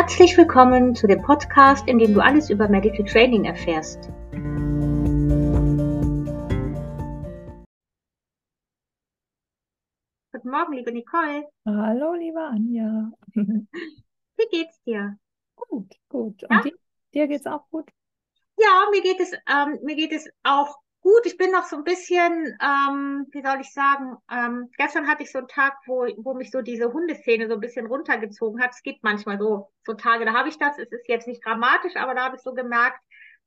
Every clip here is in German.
Herzlich willkommen zu dem Podcast, in dem du alles über Medical Training erfährst. Guten Morgen, liebe Nicole. Hallo, liebe Anja. Wie geht's dir? Gut, gut. Und Ja? dir, dir geht's auch gut? Ja, mir geht es, ähm, mir geht es auch gut. Ich bin noch so ein bisschen, ähm, wie soll ich sagen, ähm, gestern hatte ich so einen Tag, wo, wo mich so diese Hundeszene so ein bisschen runtergezogen hat. Es gibt manchmal so, so Tage, da habe ich das. Es ist jetzt nicht dramatisch, aber da habe ich so gemerkt,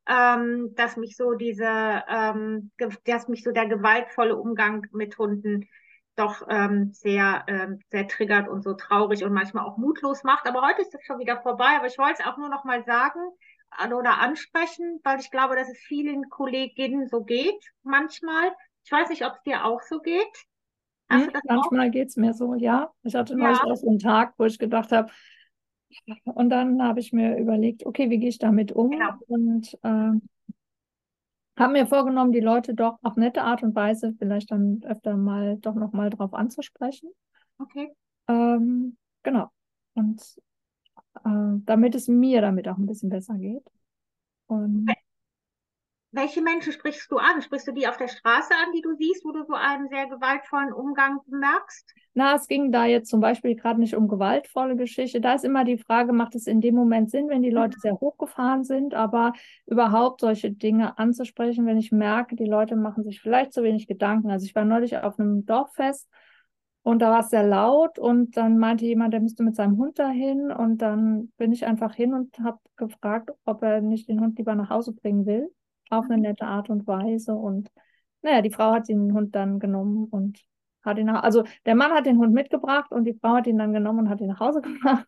ähm, dass mich so diese, ähm, dass mich so der gewaltvolle Umgang mit Hunden doch ähm, sehr, ähm, sehr triggert und so traurig und manchmal auch mutlos macht. Aber heute ist das schon wieder vorbei. Aber ich wollte es auch nur noch mal sagen an- oder ansprechen, weil ich glaube, dass es vielen Kolleginnen so geht manchmal. Ich weiß nicht, ob es dir auch so geht. Auch? Manchmal geht's mir so, ja. Ich hatte neulich Ja, auch so einen Tag, wo ich gedacht habe, und dann habe ich mir überlegt, okay, wie gehe ich damit um? genau. Und ähm, habe mir vorgenommen, die Leute doch auf nette Art und Weise vielleicht dann öfter mal doch noch mal drauf anzusprechen. Okay. Ähm, genau. Und äh, damit es mir damit auch ein bisschen besser geht. Und Welche Menschen sprichst du an? Sprichst du die auf der Straße an, die du siehst, wo du so einen sehr gewaltvollen Umgang bemerkst? Na, es ging da jetzt zum Beispiel gerade nicht um gewaltvolle Geschichte. Da ist immer die Frage, macht es in dem Moment Sinn, wenn die Leute sehr hochgefahren sind, aber überhaupt solche Dinge anzusprechen, wenn ich merke, die Leute machen sich vielleicht zu wenig Gedanken. Also ich war neulich auf einem Dorffest und da war es sehr laut und dann meinte jemand, der müsste mit seinem Hund dahin und dann bin ich einfach hin und habe gefragt, ob er nicht den Hund lieber nach Hause bringen will, auf eine nette Art und Weise und naja, die Frau hat den Hund dann genommen und hat ihn nach, also der Mann hat den Hund mitgebracht und die Frau hat ihn dann genommen und hat ihn nach Hause gebracht.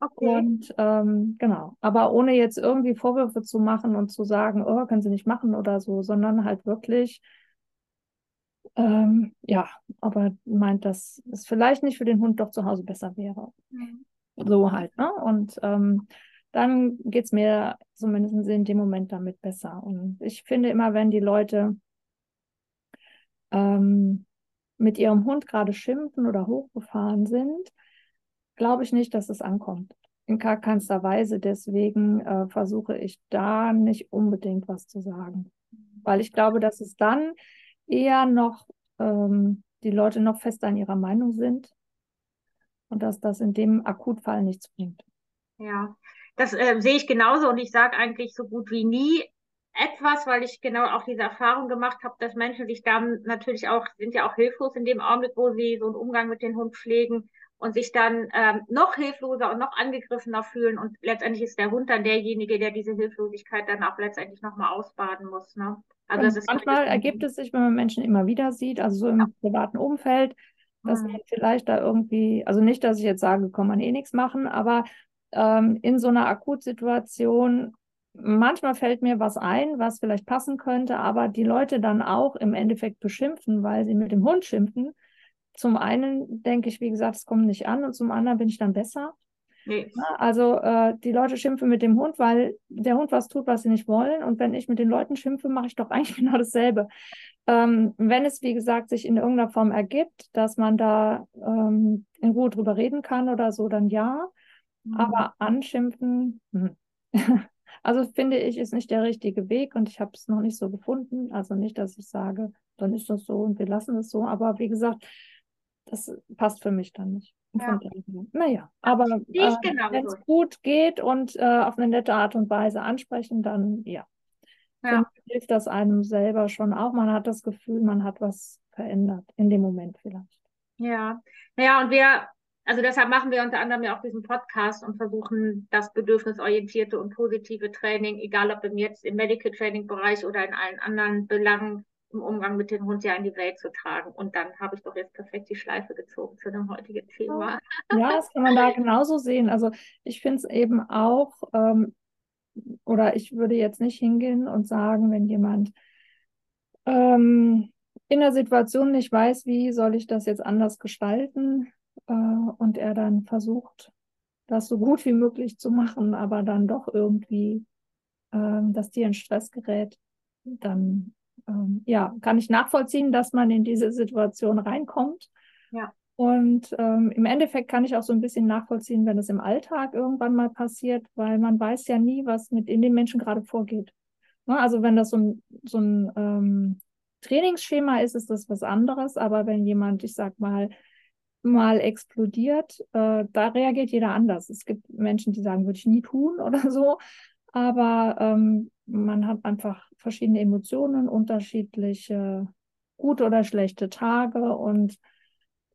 Okay. Und ähm, genau, aber ohne jetzt irgendwie Vorwürfe zu machen und zu sagen, oh, können Sie nicht machen oder so, sondern halt wirklich, ähm, ja, aber meint, dass es vielleicht nicht für den Hund doch zu Hause besser wäre. Mhm. So halt, ne? Und ähm, dann geht es mir zumindest in dem Moment damit besser. Und ich finde immer, wenn die Leute ähm, mit ihrem Hund gerade schimpfen oder hochgefahren sind, glaube ich nicht, dass es ankommt. In gar keinster Weise. Deswegen äh, versuche ich da nicht unbedingt was zu sagen. Weil ich glaube, dass es dann eher noch ähm, die Leute noch fester an ihrer Meinung sind und dass das in dem Akutfall nichts bringt. Ja, das äh, sehe ich genauso und ich sage eigentlich so gut wie nie etwas, weil ich genau auch diese Erfahrung gemacht habe, dass Menschen sich dann natürlich auch, sind ja auch hilflos in dem Augenblick, wo sie so einen Umgang mit dem Hund pflegen und sich dann ähm, noch hilfloser und noch angegriffener fühlen und letztendlich ist der Hund dann derjenige, der diese Hilflosigkeit dann auch letztendlich nochmal ausbaden muss, ne? Also manchmal ergibt es sich, wenn man Menschen immer wieder sieht, also so im privaten Umfeld, dass man vielleicht da irgendwie, also nicht, dass ich jetzt sage, kann man eh nichts machen, aber ähm, in so einer Akutsituation, manchmal fällt mir was ein, was vielleicht passen könnte, aber die Leute dann auch im Endeffekt beschimpfen, weil sie mit dem Hund schimpfen. Zum einen denke ich, wie gesagt, es kommt nicht an und zum anderen bin ich dann besser. Nee. Also äh, die Leute schimpfen mit dem Hund, weil der Hund was tut, was sie nicht wollen. Und wenn ich mit den Leuten schimpfe, mache ich doch eigentlich genau dasselbe. Ähm, wenn es, wie gesagt, sich in irgendeiner Form ergibt, dass man da ähm, in Ruhe drüber reden kann oder so, dann ja. Hm. Aber anschimpfen, hm. also finde ich, ist nicht der richtige Weg und ich habe es noch nicht so gefunden. Also nicht, dass ich sage, dann ist das so und wir lassen es so. Aber wie gesagt, das passt für mich dann nicht. Ja. naja, aber äh, wenn es gut geht und äh, auf eine nette Art und Weise ansprechen, dann ja, Ja. ich, hilft das einem selber schon auch. Man hat das Gefühl, man hat was verändert, in dem Moment vielleicht. Ja, naja, und wir, also deshalb machen wir unter anderem ja auch diesen Podcast und versuchen das bedürfnisorientierte und positive Training, egal ob im jetzt im Medical Training Bereich oder in allen anderen Belangen im Umgang mit dem Hund ja in die Welt zu tragen. Und dann habe ich doch jetzt perfekt die Schleife gezogen zu dem heutigen Thema. Ja, das kann man da genauso sehen. Also ich finde es eben auch, ähm, oder ich würde jetzt nicht hingehen und sagen, wenn jemand ähm, in der Situation nicht weiß, wie soll ich das jetzt anders gestalten, äh, und er dann versucht, das so gut wie möglich zu machen, aber dann doch irgendwie ähm, das Tier in Stress gerät, dann ähm, ja, kann ich nachvollziehen, dass man in diese Situation reinkommt. Ja. Und ähm, im Endeffekt kann ich auch so ein bisschen nachvollziehen, wenn es im Alltag irgendwann mal passiert, weil man weiß ja nie, was mit in den Menschen gerade vorgeht. Ne? Also wenn das so ein, so ein ähm, Trainingsschema ist, ist das was anderes. Aber wenn jemand, ich sag mal, mal explodiert, äh, da reagiert jeder anders. Es gibt Menschen, die sagen, würde ich nie tun oder so. Aber ähm, man hat einfach verschiedene Emotionen, unterschiedliche gute oder schlechte Tage und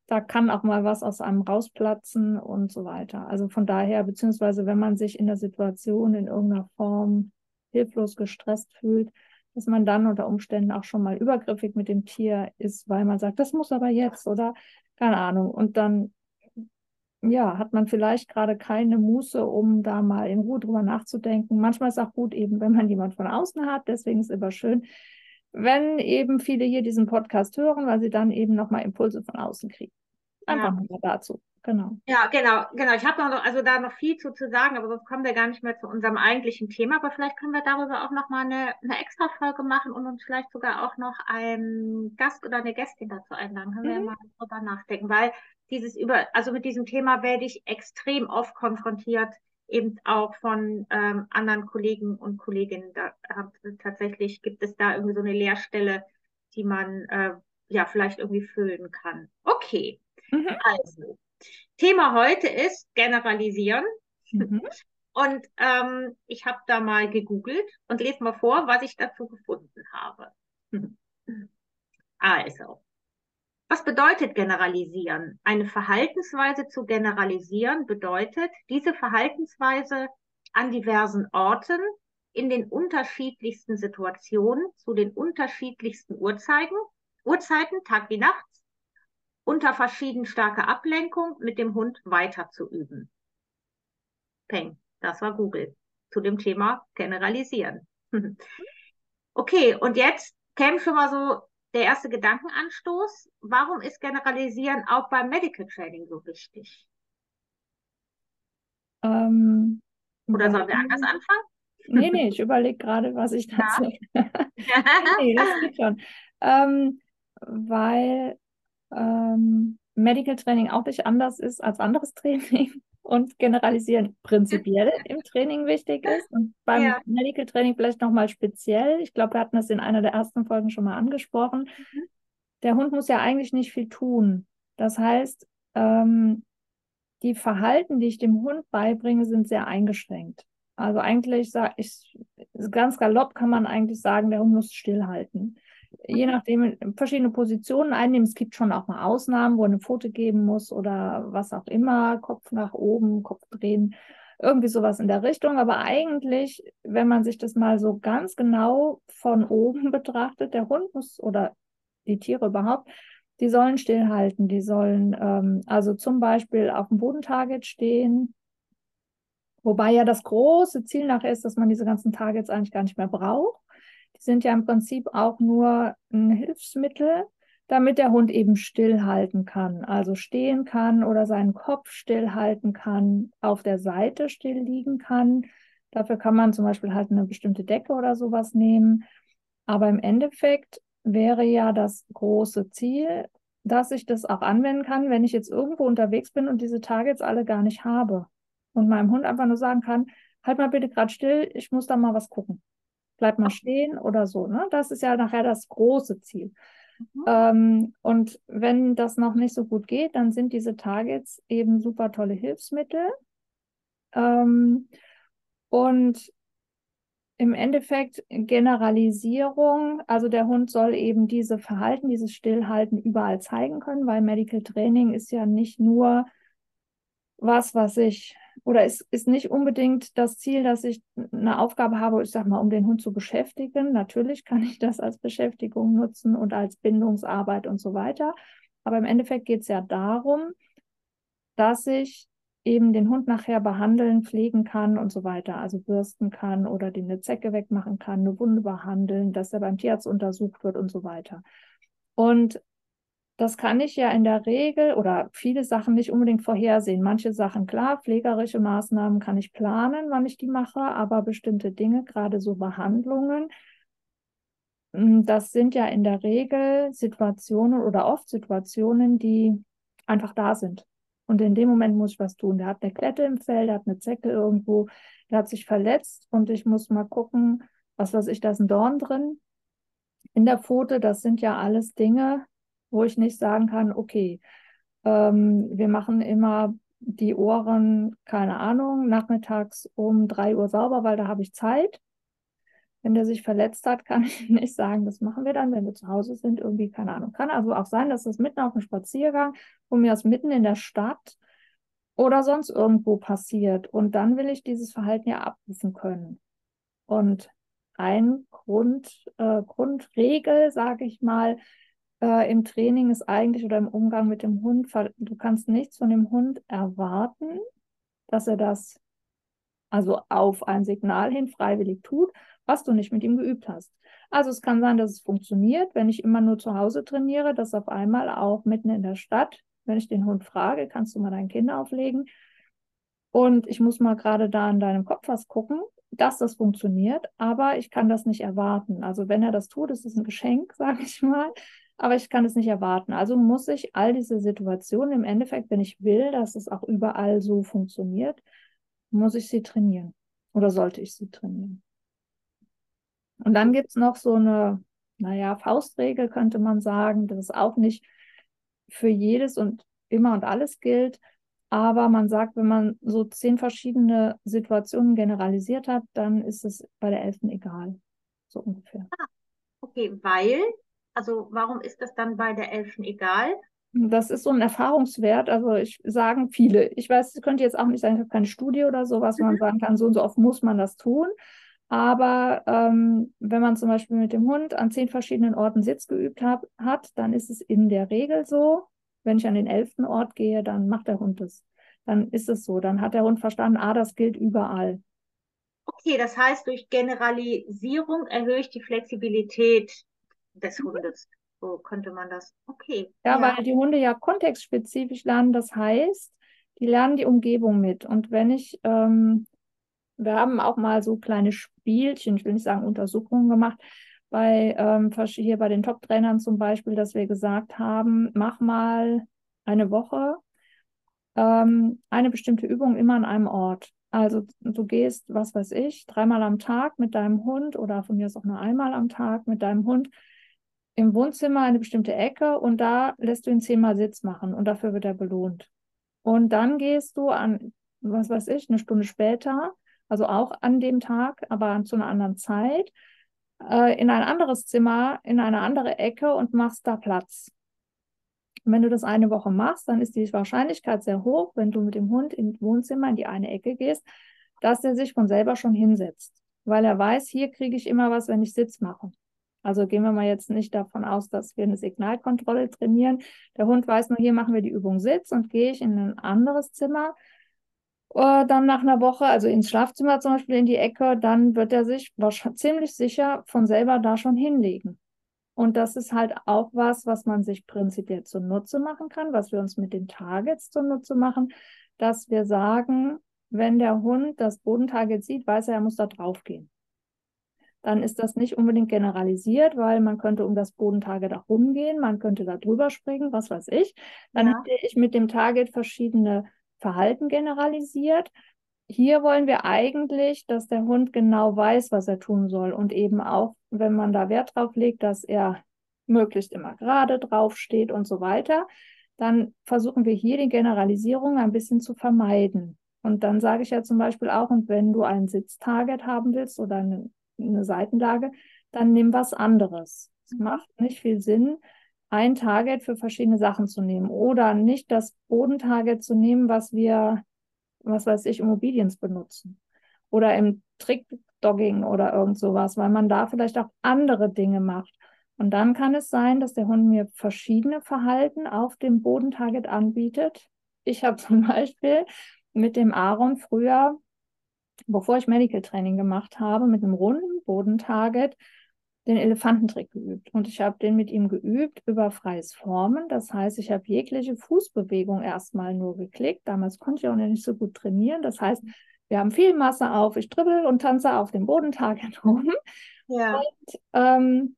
da kann auch mal was aus einem rausplatzen und so weiter. Also von daher, beziehungsweise wenn man sich in der Situation in irgendeiner Form hilflos gestresst fühlt, dass man dann unter Umständen auch schon mal übergriffig mit dem Tier ist, weil man sagt, das muss aber jetzt oder keine Ahnung. Und dann, ja, hat man vielleicht gerade keine Muße, um da mal in Ruhe drüber nachzudenken. Manchmal ist es auch gut eben, wenn man jemand von außen hat. Deswegen ist es immer schön, wenn eben viele hier diesen Podcast hören, weil sie dann eben nochmal Impulse von außen kriegen. Einfach ja. mal dazu. Genau. Ja, genau, genau. Ich habe noch, also da noch viel zu, zu sagen, aber sonst kommen wir gar nicht mehr zu unserem eigentlichen Thema. Aber vielleicht können wir darüber auch nochmal eine, eine extra Folge machen und uns vielleicht sogar auch noch einen Gast oder eine Gästin dazu einladen. Können mhm. wir mal drüber nachdenken, weil dieses über, also mit diesem Thema werde ich extrem oft konfrontiert eben auch von ähm, anderen Kollegen und Kolleginnen. Da hat, tatsächlich gibt es da irgendwie so eine Leerstelle, die man äh, ja vielleicht irgendwie füllen kann. Okay, mhm. also Thema heute ist Generalisieren. Mhm. Und ähm, ich habe da mal gegoogelt und lese mal vor, was ich dazu gefunden habe. Also, was bedeutet generalisieren? Eine Verhaltensweise zu generalisieren bedeutet, diese Verhaltensweise an diversen Orten, in den unterschiedlichsten Situationen, zu den unterschiedlichsten Uhrzeiten, Uhrzeiten, Tag wie Nacht, unter verschieden starker Ablenkung mit dem Hund weiter zu üben. Peng, das war Google zu dem Thema generalisieren. okay, und jetzt käme schon mal so der erste Gedankenanstoß. Warum ist Generalisieren auch beim Medical Training so wichtig? Ähm, Oder sollen wir anders anfangen? Nee, nee, ich überlege gerade, was ich dazu. Ja. nee, das geht schon. Ähm, weil ähm, Medical Training auch nicht anders ist als anderes Training und generalisieren prinzipiell im Training wichtig ist. Und beim ja. Medical Training vielleicht nochmal speziell. Ich glaube, wir hatten das in einer der ersten Folgen schon mal angesprochen. Mhm. Der Hund muss ja eigentlich nicht viel tun. Das heißt, ähm, die Verhalten, die ich dem Hund beibringe, sind sehr eingeschränkt. Also eigentlich sage ich, ganz galopp kann man eigentlich sagen, der Hund muss stillhalten je nachdem verschiedene Positionen einnehmen. Es gibt schon auch mal Ausnahmen, wo eine Pfote geben muss oder was auch immer, Kopf nach oben, Kopf drehen, irgendwie sowas in der Richtung. Aber eigentlich, wenn man sich das mal so ganz genau von oben betrachtet, der Hund muss oder die Tiere überhaupt, die sollen stillhalten, die sollen ähm, also zum Beispiel auf dem Bodentarget stehen, Wobei ja das große Ziel nachher ist, dass man diese ganzen Targets eigentlich gar nicht mehr braucht. Sind ja im Prinzip auch nur ein Hilfsmittel, damit der Hund eben stillhalten kann, also stehen kann oder seinen Kopf stillhalten kann, auf der Seite still liegen kann. Dafür kann man zum Beispiel halt eine bestimmte Decke oder sowas nehmen. Aber im Endeffekt wäre ja das große Ziel, dass ich das auch anwenden kann, wenn ich jetzt irgendwo unterwegs bin und diese Targets alle gar nicht habe. Und meinem Hund einfach nur sagen kann, halt mal bitte gerade still, ich muss da mal was gucken bleib mal stehen oder so. Ne? Das ist ja nachher das große Ziel. Mhm. Ähm, und wenn das noch nicht so gut geht, dann sind diese Targets eben super tolle Hilfsmittel. Ähm, und im Endeffekt Generalisierung, also der Hund soll eben diese Verhalten, dieses Stillhalten überall zeigen können, weil Medical Training ist ja nicht nur was, was ich oder es ist nicht unbedingt das Ziel, dass ich eine Aufgabe habe, ich sage mal, um den Hund zu beschäftigen. Natürlich kann ich das als Beschäftigung nutzen und als Bindungsarbeit und so weiter. Aber im Endeffekt geht es ja darum, dass ich eben den Hund nachher behandeln, pflegen kann und so weiter, also bürsten kann oder den eine Zecke wegmachen kann, eine Wunde behandeln, dass er beim Tierarzt untersucht wird und so weiter. Und das kann ich ja in der Regel oder viele Sachen nicht unbedingt vorhersehen. Manche Sachen, klar, pflegerische Maßnahmen kann ich planen, wann ich die mache, aber bestimmte Dinge, gerade so Behandlungen, hm, das sind ja in der Regel Situationen oder oft Situationen, die einfach da sind. Und in dem Moment muss ich was tun. Der hat eine Klette im Fell, der hat eine Zecke irgendwo, der hat sich verletzt und ich muss mal gucken, was weiß ich, da ist ein Dorn drin in der Pfote. Das sind ja alles Dinge, wo ich nicht sagen kann, okay, ähm, wir machen immer die Ohren, keine Ahnung, nachmittags um drei Uhr sauber, weil da habe ich Zeit. Wenn der sich verletzt hat, kann ich nicht sagen, das machen wir dann, wenn wir zu Hause sind, irgendwie, keine Ahnung. Kann also auch sein, dass das mitten auf dem Spaziergang, von mir aus mitten in der Stadt oder sonst irgendwo passiert. Und dann will ich dieses Verhalten ja abrufen können. Und ein Grund, äh, Grundregel, sage ich mal, äh, im Training ist eigentlich oder im Umgang mit dem Hund, du kannst nichts von dem Hund erwarten, dass er das also auf ein Signal hin freiwillig tut, was du nicht mit ihm geübt hast. Also es kann sein, dass es funktioniert, wenn ich immer nur zu Hause trainiere, dass auf einmal auch mitten in der Stadt, wenn ich den Hund frage, kannst du mal dein Kind auflegen? Und ich muss mal gerade da in deinem Kopf was gucken, dass das funktioniert, aber ich kann das nicht erwarten. Also wenn er das tut, ist es ein Geschenk, sage ich mal aber ich kann es nicht erwarten. Also muss ich all diese Situationen im Endeffekt, wenn ich will, dass es auch überall so funktioniert, muss ich sie trainieren oder sollte ich sie trainieren. Und dann gibt es noch so eine, naja, Faustregel könnte man sagen, dass es auch nicht für jedes und immer und alles gilt. Aber man sagt, wenn man so zehn verschiedene Situationen generalisiert hat, dann ist es bei der elften egal. So ungefähr. Ah, okay, weil also warum ist das dann bei der Elfen egal? Das ist so ein Erfahrungswert. Also ich sagen viele. Ich weiß, ich könnte jetzt auch nicht sagen, ich habe keine Studie oder sowas, wo mhm. man sagen kann, so und so oft muss man das tun. Aber ähm, wenn man zum Beispiel mit dem Hund an zehn verschiedenen Orten Sitz geübt hab, hat, dann ist es in der Regel so, wenn ich an den elften Ort gehe, dann macht der Hund es. Dann ist es so. Dann hat der Hund verstanden, ah, das gilt überall. Okay, das heißt, durch Generalisierung erhöhe ich die Flexibilität des Hundes. So könnte man das. Okay. Ja, ja, weil die Hunde ja kontextspezifisch lernen. Das heißt, die lernen die Umgebung mit. Und wenn ich, ähm, wir haben auch mal so kleine Spielchen, ich will nicht sagen Untersuchungen gemacht, bei ähm, hier bei den Top-Trainern zum Beispiel, dass wir gesagt haben, mach mal eine Woche ähm, eine bestimmte Übung immer an einem Ort. Also du gehst, was weiß ich, dreimal am Tag mit deinem Hund oder von mir aus auch nur einmal am Tag mit deinem Hund im Wohnzimmer eine bestimmte Ecke und da lässt du ihn zehnmal Sitz machen und dafür wird er belohnt. Und dann gehst du an, was weiß ich, eine Stunde später, also auch an dem Tag, aber zu einer anderen Zeit, äh, in ein anderes Zimmer, in eine andere Ecke und machst da Platz. Und wenn du das eine Woche machst, dann ist die Wahrscheinlichkeit sehr hoch, wenn du mit dem Hund ins Wohnzimmer in die eine Ecke gehst, dass er sich von selber schon hinsetzt, weil er weiß, hier kriege ich immer was, wenn ich Sitz mache. Also gehen wir mal jetzt nicht davon aus, dass wir eine Signalkontrolle trainieren. Der Hund weiß nur, hier machen wir die Übung Sitz und gehe ich in ein anderes Zimmer, äh, dann nach einer Woche, also ins Schlafzimmer zum Beispiel in die Ecke, dann wird er sich ziemlich sicher von selber da schon hinlegen. Und das ist halt auch was, was man sich prinzipiell zunutze machen kann, was wir uns mit den Targets zunutze machen, dass wir sagen, wenn der Hund das Bodentarget sieht, weiß er, er muss da drauf gehen dann ist das nicht unbedingt generalisiert, weil man könnte um das Bodentarget auch rumgehen, man könnte da drüber springen, was weiß ich. Dann ja. hätte ich mit dem Target verschiedene Verhalten generalisiert. Hier wollen wir eigentlich, dass der Hund genau weiß, was er tun soll und eben auch, wenn man da Wert drauf legt, dass er möglichst immer gerade drauf steht und so weiter, dann versuchen wir hier die Generalisierung ein bisschen zu vermeiden. Und dann sage ich ja zum Beispiel auch, und wenn du ein Sitztarget haben willst oder einen eine Seitenlage, dann nimm was anderes. Es mhm. macht nicht viel Sinn, ein Target für verschiedene Sachen zu nehmen oder nicht das Bodentarget zu nehmen, was wir, was weiß ich, Immobilien benutzen oder im Trickdogging oder irgend sowas, weil man da vielleicht auch andere Dinge macht. Und dann kann es sein, dass der Hund mir verschiedene Verhalten auf dem Bodentarget anbietet. Ich habe zum Beispiel mit dem Aaron früher bevor ich Medical Training gemacht habe, mit einem runden Bodentarget den Elefantentrick geübt. Und ich habe den mit ihm geübt über freies Formen. Das heißt, ich habe jegliche Fußbewegung erstmal nur geklickt. Damals konnte ich auch noch nicht so gut trainieren. Das heißt, wir haben viel Masse auf. Ich dribbel und tanze auf dem Bodentarget rum. Ja. Und ähm,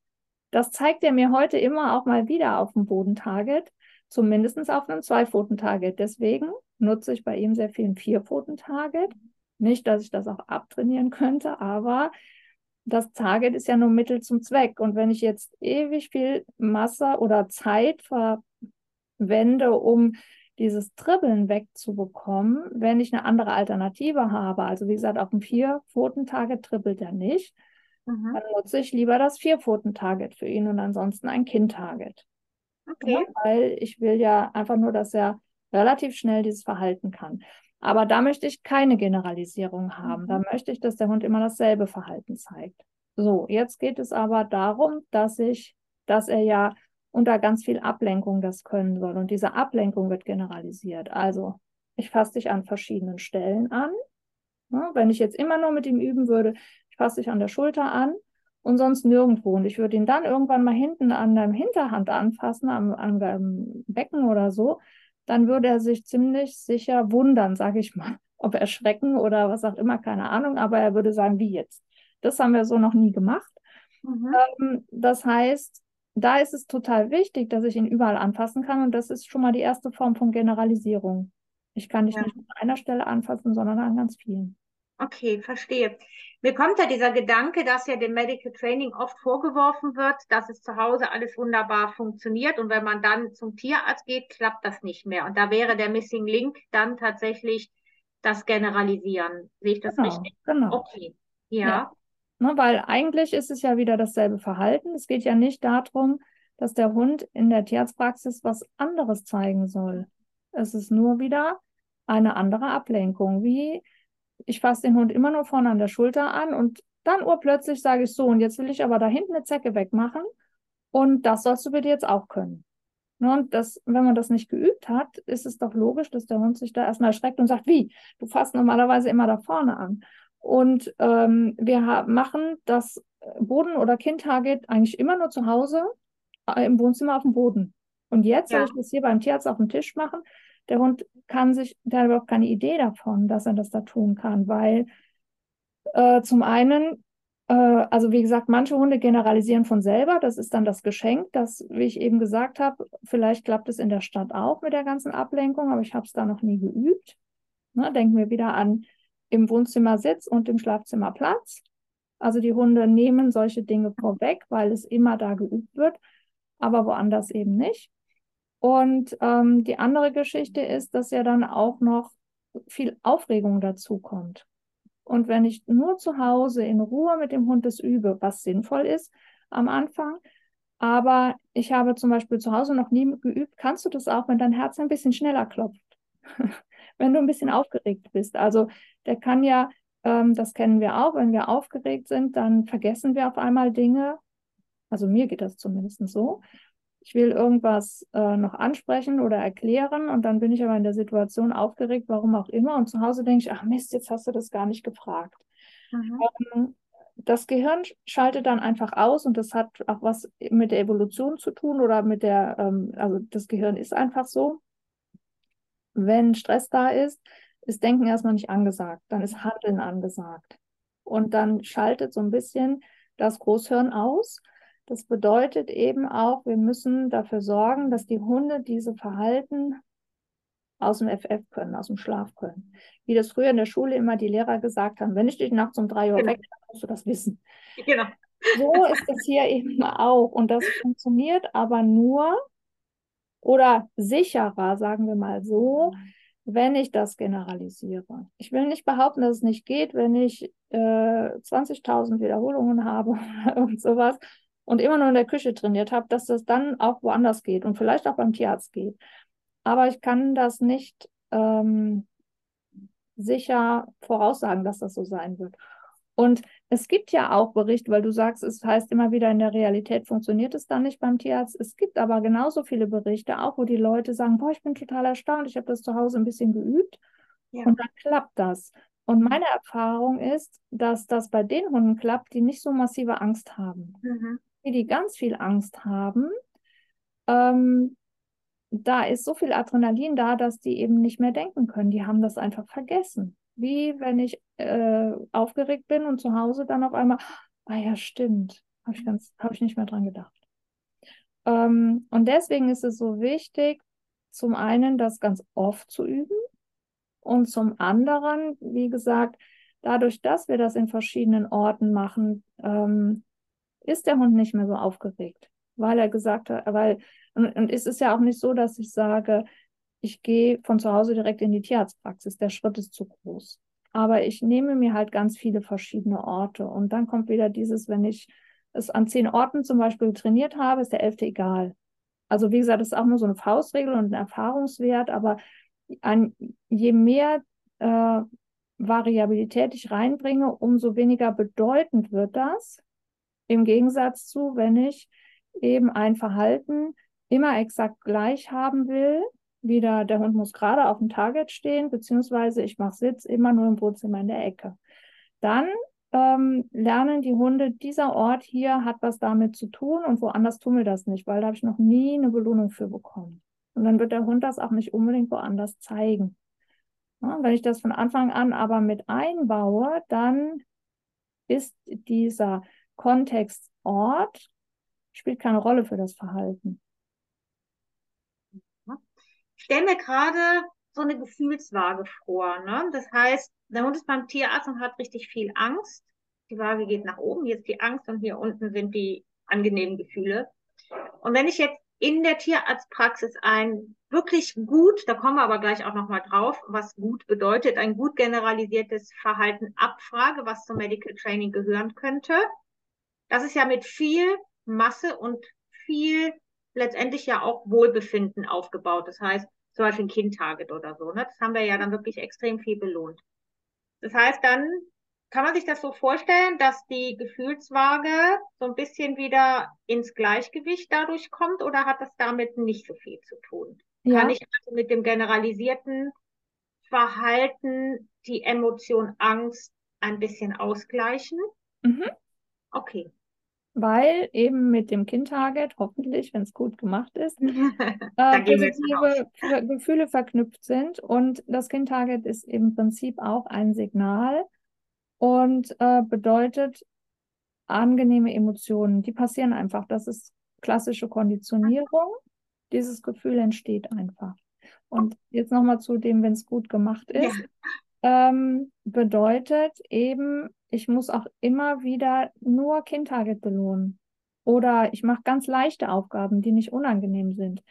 das zeigt er mir heute immer auch mal wieder auf dem Bodentarget, zumindest auf einem Zwei-Pfoten-Target. Deswegen nutze ich bei ihm sehr viel ein Vier-Pfoten-Target. Nicht, dass ich das auch abtrainieren könnte, aber das Target ist ja nur Mittel zum Zweck. Und wenn ich jetzt ewig viel Masse oder Zeit verwende, um dieses Dribbeln wegzubekommen, wenn ich eine andere Alternative habe, also wie gesagt, auf dem Vier-Pfoten-Target dribbelt er nicht, mhm. dann nutze ich lieber das Vier-Pfoten-Target für ihn und ansonsten ein Kind-Target. Okay. Ja, weil ich will ja einfach nur, dass er relativ schnell dieses Verhalten kann. Aber da möchte ich keine Generalisierung haben. Mhm. Da möchte ich, dass der Hund immer dasselbe Verhalten zeigt. So, jetzt geht es aber darum, dass ich, dass er ja unter ganz viel Ablenkung das können soll. Und diese Ablenkung wird generalisiert. Also, ich fasse dich an verschiedenen Stellen an. Ja, wenn ich jetzt immer nur mit ihm üben würde, ich fasse dich an der Schulter an und sonst nirgendwo. Und ich würde ihn dann irgendwann mal hinten an der Hinterhand anfassen, am, am Becken oder so, dann würde er sich ziemlich sicher wundern, sage ich mal, ob erschrecken oder was auch immer, keine Ahnung, aber er würde sagen, wie jetzt? Das haben wir so noch nie gemacht. Mhm. Ähm, das heißt, da ist es total wichtig, dass ich ihn überall anfassen kann und das ist schon mal die erste Form von Generalisierung. Ich kann dich ja. nicht an einer Stelle anfassen, sondern an ganz vielen. Okay, verstehe. Mir kommt ja dieser Gedanke, dass ja dem Medical Training oft vorgeworfen wird, dass es zu Hause alles wunderbar funktioniert und wenn man dann zum Tierarzt geht, klappt das nicht mehr. Und da wäre der Missing Link dann tatsächlich das Generalisieren. Sehe ich das genau, richtig? Genau. Okay, ja. ja. Ne, weil eigentlich ist es ja wieder dasselbe Verhalten. Es geht ja nicht darum, dass der Hund in der Tierarztpraxis was anderes zeigen soll. Es ist nur wieder eine andere Ablenkung, wie ich fasse den Hund immer nur vorne an der Schulter an und dann urplötzlich sage ich so, und jetzt will ich aber da hinten eine Zecke wegmachen und das sollst du bitte jetzt auch können. Ne, und das, wenn man das nicht geübt hat, ist es doch logisch, dass der Hund sich da erstmal erschreckt und sagt, wie? Du fasst normalerweise immer da vorne an. Und ähm, wir machen das Boden- oder Kind-Target eigentlich immer nur zu Hause äh, im Wohnzimmer auf dem Boden. Und jetzt ja. soll ich das hier beim Tierarzt auf dem Tisch machen der Hund kann sich, der hat überhaupt keine Idee davon, dass er das da tun kann, weil äh, zum einen, äh, also wie gesagt, manche Hunde generalisieren von selber, das ist dann das Geschenk, das, wie ich eben gesagt habe, vielleicht klappt es in der Stadt auch mit der ganzen Ablenkung, aber ich habe es da noch nie geübt. Ne, denken wir wieder an im Wohnzimmer Sitz und im Schlafzimmer Platz. Also die Hunde nehmen solche Dinge vorweg, weil es immer da geübt wird, aber woanders eben nicht. Und ähm, die andere Geschichte ist, dass ja dann auch noch viel Aufregung dazu kommt. Und wenn ich nur zu Hause in Ruhe mit dem Hund das übe, was sinnvoll ist am Anfang, aber ich habe zum Beispiel zu Hause noch nie geübt, kannst du das auch, wenn dein Herz ein bisschen schneller klopft, wenn du ein bisschen aufgeregt bist. Also der kann ja, ähm, das kennen wir auch, wenn wir aufgeregt sind, dann vergessen wir auf einmal Dinge. Also mir geht das zumindest so ich will irgendwas äh, noch ansprechen oder erklären und dann bin ich aber in der Situation aufgeregt, warum auch immer. Und zu Hause denke ich, ach Mist, jetzt hast du das gar nicht gefragt. Mhm. Ähm, das Gehirn schaltet dann einfach aus und das hat auch was mit der Evolution zu tun oder mit der, ähm, also das Gehirn ist einfach so. Wenn Stress da ist, ist Denken erstmal nicht angesagt, dann ist Handeln angesagt. Und dann schaltet so ein bisschen das Großhirn aus das bedeutet eben auch, wir müssen dafür sorgen, dass die Hunde diese Verhalten aus dem FF können, aus dem Schlaf können. Wie das früher in der Schule immer die Lehrer gesagt haben, wenn ich dich nachts um drei Uhr genau. wecke, musst du das wissen. Genau. So ist das hier eben auch. Und das funktioniert aber nur oder sicherer, sagen wir mal so, wenn ich das generalisiere. Ich will nicht behaupten, dass es nicht geht, wenn ich äh, 20.000 Wiederholungen habe irgend sowas und immer nur in der Küche trainiert habe, dass das dann auch woanders geht und vielleicht auch beim Tierarzt geht. Aber ich kann das nicht ähm, sicher voraussagen, dass das so sein wird. Und es gibt ja auch Berichte, weil du sagst, es heißt immer wieder, in der Realität funktioniert es dann nicht beim Tierarzt. Es gibt aber genauso viele Berichte, auch wo die Leute sagen, boah, ich bin total erstaunt, ich habe das zu Hause ein bisschen geübt ja. und dann klappt das. Und meine Erfahrung ist, dass das bei den Hunden klappt, die nicht so massive Angst haben. Mhm die, die ganz viel Angst haben, ähm, da ist so viel Adrenalin da, dass die eben nicht mehr denken können. Die haben das einfach vergessen. Wie wenn ich äh, aufgeregt bin und zu Hause dann auf einmal, ah ja, stimmt, habe ich, hab ich nicht mehr dran gedacht. Ähm, und deswegen ist es so wichtig, zum einen das ganz oft zu üben und zum anderen, wie gesagt, dadurch, dass wir das in verschiedenen Orten machen, ähm, ist der Hund nicht mehr so aufgeregt, weil er gesagt hat, weil, und, und es ist ja auch nicht so, dass ich sage, ich gehe von zu Hause direkt in die Tierarztpraxis, der Schritt ist zu groß. Aber ich nehme mir halt ganz viele verschiedene Orte. Und dann kommt wieder dieses, wenn ich es an zehn Orten zum Beispiel trainiert habe, ist der elfte egal. Also wie gesagt, das ist auch nur so eine Faustregel und ein Erfahrungswert, aber an, je mehr äh, Variabilität ich reinbringe, umso weniger bedeutend wird das. Im Gegensatz zu, wenn ich eben ein Verhalten immer exakt gleich haben will, wieder der Hund muss gerade auf dem Target stehen, beziehungsweise ich mache Sitz immer nur im Wohnzimmer in der Ecke. Dann ähm, lernen die Hunde, dieser Ort hier hat was damit zu tun und woanders tun wir das nicht, weil da habe ich noch nie eine Belohnung für bekommen. Und dann wird der Hund das auch nicht unbedingt woanders zeigen. Ja, wenn ich das von Anfang an aber mit einbaue, dann ist dieser Kontext Ort, spielt keine Rolle für das Verhalten. Ich stelle mir gerade so eine Gefühlswaage vor. Ne? Das heißt, der Hund ist beim Tierarzt und hat richtig viel Angst. Die Waage geht nach oben, hier ist die Angst und hier unten sind die angenehmen Gefühle. Und wenn ich jetzt in der Tierarztpraxis ein wirklich gut, da kommen wir aber gleich auch nochmal drauf, was gut bedeutet, ein gut generalisiertes Verhalten abfrage, was zum Medical Training gehören könnte. Das ist ja mit viel Masse und viel letztendlich ja auch Wohlbefinden aufgebaut. Das heißt, zum Beispiel ein Kind-Target oder so. Ne? Das haben wir ja dann wirklich extrem viel belohnt. Das heißt, dann kann man sich das so vorstellen, dass die Gefühlswaage so ein bisschen wieder ins Gleichgewicht dadurch kommt oder hat das damit nicht so viel zu tun? Ja. Kann ich also mit dem generalisierten Verhalten die Emotion Angst ein bisschen ausgleichen? Mhm. Okay. Weil eben mit dem Kind-Target, hoffentlich, wenn es gut gemacht ist, äh, positive Gefühle verknüpft sind. Und das Kind-Target ist im Prinzip auch ein Signal, und äh, bedeutet angenehme Emotionen. Die passieren einfach. Das ist klassische Konditionierung. Dieses Gefühl entsteht einfach. Und jetzt nochmal zu dem, wenn es gut gemacht ist. Ja. Ähm, bedeutet eben, ich muss auch immer wieder nur Kind-Target belohnen. Oder ich mache ganz leichte Aufgaben, die nicht unangenehm sind.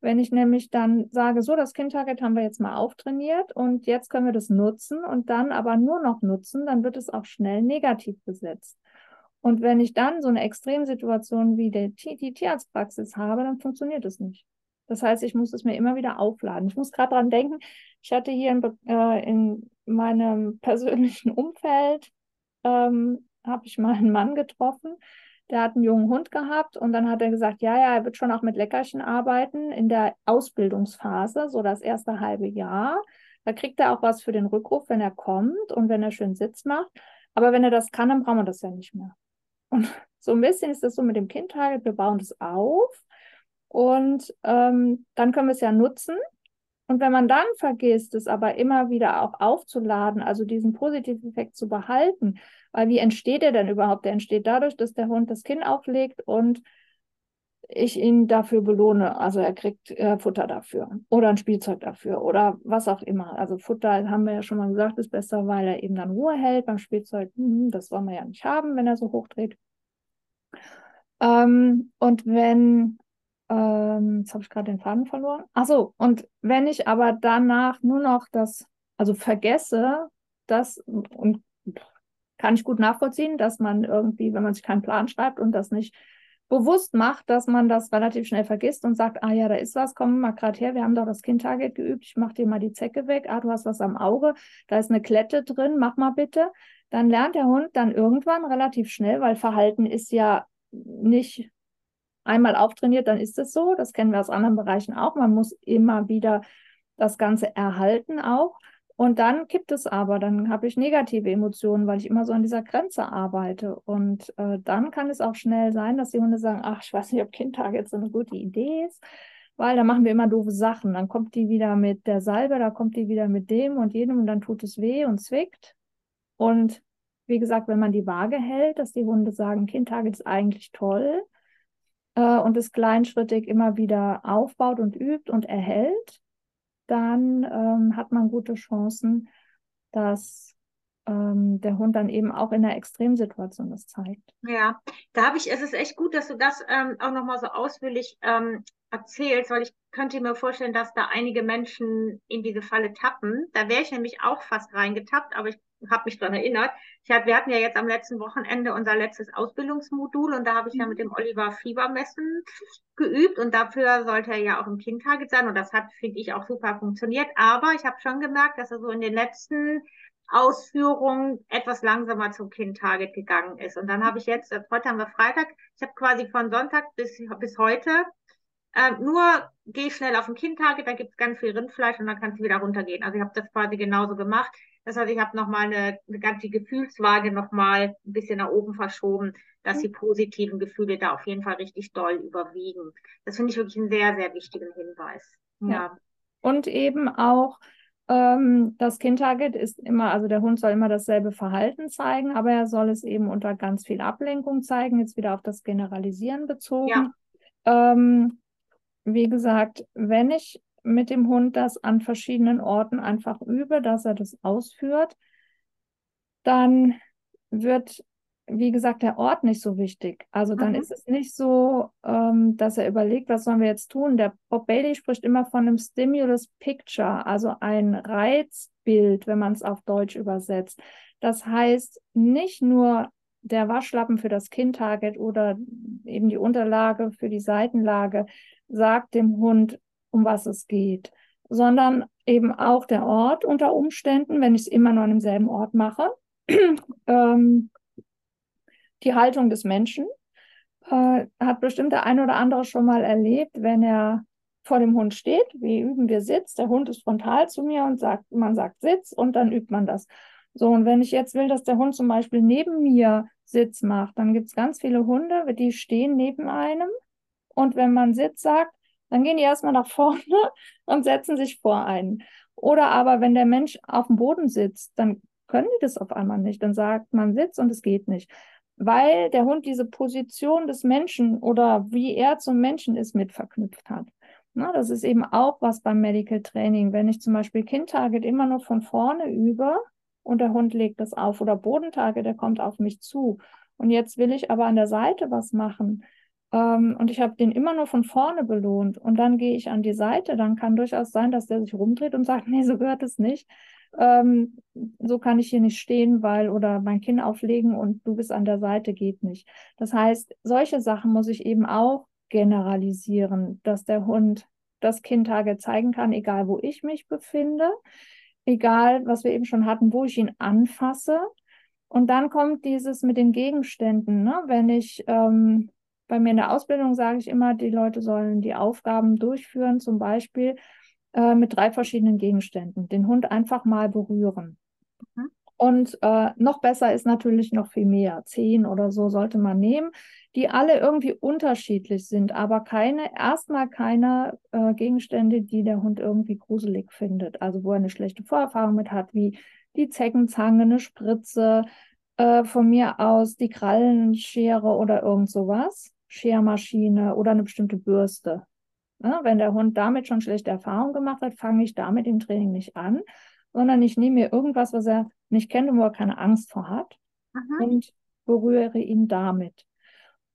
Wenn ich nämlich dann sage, so, das Kind-Target haben wir jetzt mal auftrainiert und jetzt können wir das nutzen und dann aber nur noch nutzen, dann wird es auch schnell negativ besetzt. Und wenn ich dann so eine Extremsituation wie der, die Tierarztpraxis habe, dann funktioniert es nicht. Das heißt, ich muss es mir immer wieder aufladen. Ich muss gerade dran denken, ich hatte hier in, äh, in meinem persönlichen Umfeld, ähm, habe ich mal einen Mann getroffen, der hat einen jungen Hund gehabt und dann hat er gesagt, ja, ja, er wird schon auch mit Leckerchen arbeiten in der Ausbildungsphase, so das erste halbe Jahr. Da kriegt er auch was für den Rückruf, wenn er kommt und wenn er schön Sitz macht. Aber wenn er das kann, dann brauchen wir das ja nicht mehr. Und so ein bisschen ist das so mit dem Kindteil, wir bauen das auf und ähm, dann können wir es ja nutzen. Und wenn man dann vergisst, es aber immer wieder auch aufzuladen, also diesen positiven Effekt zu behalten, weil wie entsteht er denn überhaupt? Der entsteht dadurch, dass der Hund das Kinn auflegt und ich ihn dafür belohne. Also er kriegt äh, Futter dafür oder ein Spielzeug dafür oder was auch immer. Also Futter, haben wir ja schon mal gesagt, ist besser, weil er eben dann Ruhe hält. Beim Spielzeug, mh, das wollen wir ja nicht haben, wenn er so hochdreht. Ähm, und wenn, ähm, jetzt habe ich gerade den Faden verloren. Achso, und wenn ich aber danach nur noch das, also vergesse, das und kann ich gut nachvollziehen, dass man irgendwie, wenn man sich keinen Plan schreibt und das nicht bewusst macht, dass man das relativ schnell vergisst und sagt, ah ja, da ist was, komm mal gerade her, wir haben doch das Kind-Target geübt, ich mach dir mal die Zecke weg, ah, du hast was am Auge, da ist eine Klette drin, mach mal bitte. Dann lernt der Hund dann irgendwann relativ schnell, weil Verhalten ist ja nicht einmal auftrainiert, dann ist es so. Das kennen wir aus anderen Bereichen auch. Man muss immer wieder das Ganze erhalten auch. Und dann kippt es aber, dann habe ich negative Emotionen, weil ich immer so an dieser Grenze arbeite. Und äh, dann kann es auch schnell sein, dass die Hunde sagen, ach, ich weiß nicht, ob Kindtag jetzt so eine gute Idee ist, weil da machen wir immer doofe Sachen. Dann kommt die wieder mit der Salbe, da kommt die wieder mit dem und jedem und dann tut es weh und zwickt. Und wie gesagt, wenn man die Waage hält, dass die Hunde sagen, Kindtag ist eigentlich toll, äh, und es kleinschrittig immer wieder aufbaut und übt und erhält, dann ähm, hat man gute Chancen, dass ähm, der Hund dann eben auch in einer Extremsituation das zeigt. Ja, da habe ich, es ist echt gut, dass du das ähm, auch nochmal so ausführlich ähm, erzählst, weil ich könnte mir vorstellen, dass da einige Menschen in diese Falle tappen. Da wäre ich nämlich auch fast reingetappt, aber ich habe mich daran erinnert. Ich hab, wir hatten ja jetzt am letzten Wochenende unser letztes Ausbildungsmodul und da habe ich ja mit dem Oliver Fiebermessen geübt und dafür sollte er ja auch im Kindtarget sein und das hat, finde ich, auch super funktioniert. Aber ich habe schon gemerkt, dass er so in den letzten Ausführungen etwas langsamer zum Kind-Target gegangen ist. Und dann habe ich jetzt, heute haben wir Freitag, ich habe quasi von Sonntag bis, bis heute ähm, nur geh schnell auf den Kind-Target, da gibt es ganz viel Rindfleisch und dann kannst du wieder runtergehen. Also ich habe das quasi genauso gemacht. Das heißt, ich habe nochmal eine, eine ganze Gefühlswaage nochmal ein bisschen nach oben verschoben, dass die positiven Gefühle da auf jeden Fall richtig doll überwiegen. Das finde ich wirklich einen sehr, sehr wichtigen Hinweis. Ja. ja. Und eben auch, ähm, das Kind-Target ist immer, also der Hund soll immer dasselbe Verhalten zeigen, aber er soll es eben unter ganz viel Ablenkung zeigen, jetzt wieder auf das Generalisieren bezogen. Ja. Ähm, wie gesagt, wenn ich mit dem Hund das an verschiedenen Orten einfach übe, dass er das ausführt, dann wird, wie gesagt, der Ort nicht so wichtig. Also dann mhm. ist es nicht so, ähm, dass er überlegt, was sollen wir jetzt tun. Der Bob Bailey spricht immer von einem Stimulus Picture, also ein Reizbild, wenn man es auf Deutsch übersetzt. Das heißt, nicht nur der Waschlappen für das Kind-Target oder eben die Unterlage für die Seitenlage sagt dem Hund, um was es geht, sondern eben auch der Ort unter Umständen, wenn ich es immer nur an demselben Ort mache, ähm, die Haltung des Menschen. Äh, hat bestimmt der ein oder andere schon mal erlebt, wenn er vor dem Hund steht, wie üben wir Sitz, der Hund ist frontal zu mir und sagt, man sagt Sitz und dann übt man das. So, und wenn ich jetzt will, dass der Hund zum Beispiel neben mir Sitz macht, dann gibt es ganz viele Hunde, die stehen neben einem und wenn man Sitz sagt, dann gehen die erstmal nach vorne und setzen sich vor einen. Oder aber, wenn der Mensch auf dem Boden sitzt, dann können die das auf einmal nicht. Dann sagt man Sitz und es geht nicht. Weil der Hund diese Position des Menschen oder wie er zum Menschen ist, mit verknüpft hat. Na, das ist eben auch was beim Medical Training. Wenn ich zum Beispiel Kind-Target immer nur von vorne übe und der Hund legt das auf oder Bodentarget, der kommt auf mich zu. Und jetzt will ich aber an der Seite was machen ähm, und ich habe den immer nur von vorne belohnt. Und dann gehe ich an die Seite. Dann kann durchaus sein, dass der sich rumdreht und sagt, nee, so gehört es nicht. Ähm, so kann ich hier nicht stehen, weil oder mein Kinn auflegen und du bist an der Seite, geht nicht. Das heißt, solche Sachen muss ich eben auch generalisieren, dass der Hund das Kindtage zeigen kann, egal wo ich mich befinde, egal, was wir eben schon hatten, wo ich ihn anfasse. Und dann kommt dieses mit den Gegenständen. Ne? Wenn ich ähm, bei mir in der Ausbildung sage ich immer, die Leute sollen die Aufgaben durchführen, zum Beispiel äh, mit drei verschiedenen Gegenständen. Den Hund einfach mal berühren. Mhm. Und äh, noch besser ist natürlich noch viel mehr. Zehn oder so sollte man nehmen, die alle irgendwie unterschiedlich sind, aber keine, erstmal keine äh, Gegenstände, die der Hund irgendwie gruselig findet. Also wo er eine schlechte Vorerfahrung mit hat, wie die Zeckenzange, eine Spritze, äh, von mir aus die Krallenschere oder irgend sowas. Schermaschine oder eine bestimmte Bürste. Ja, wenn der Hund damit schon schlechte Erfahrungen gemacht hat, fange ich damit im Training nicht an, sondern ich nehme mir irgendwas, was er nicht kennt und wo er keine Angst vor hat Aha. und berühre ihn damit.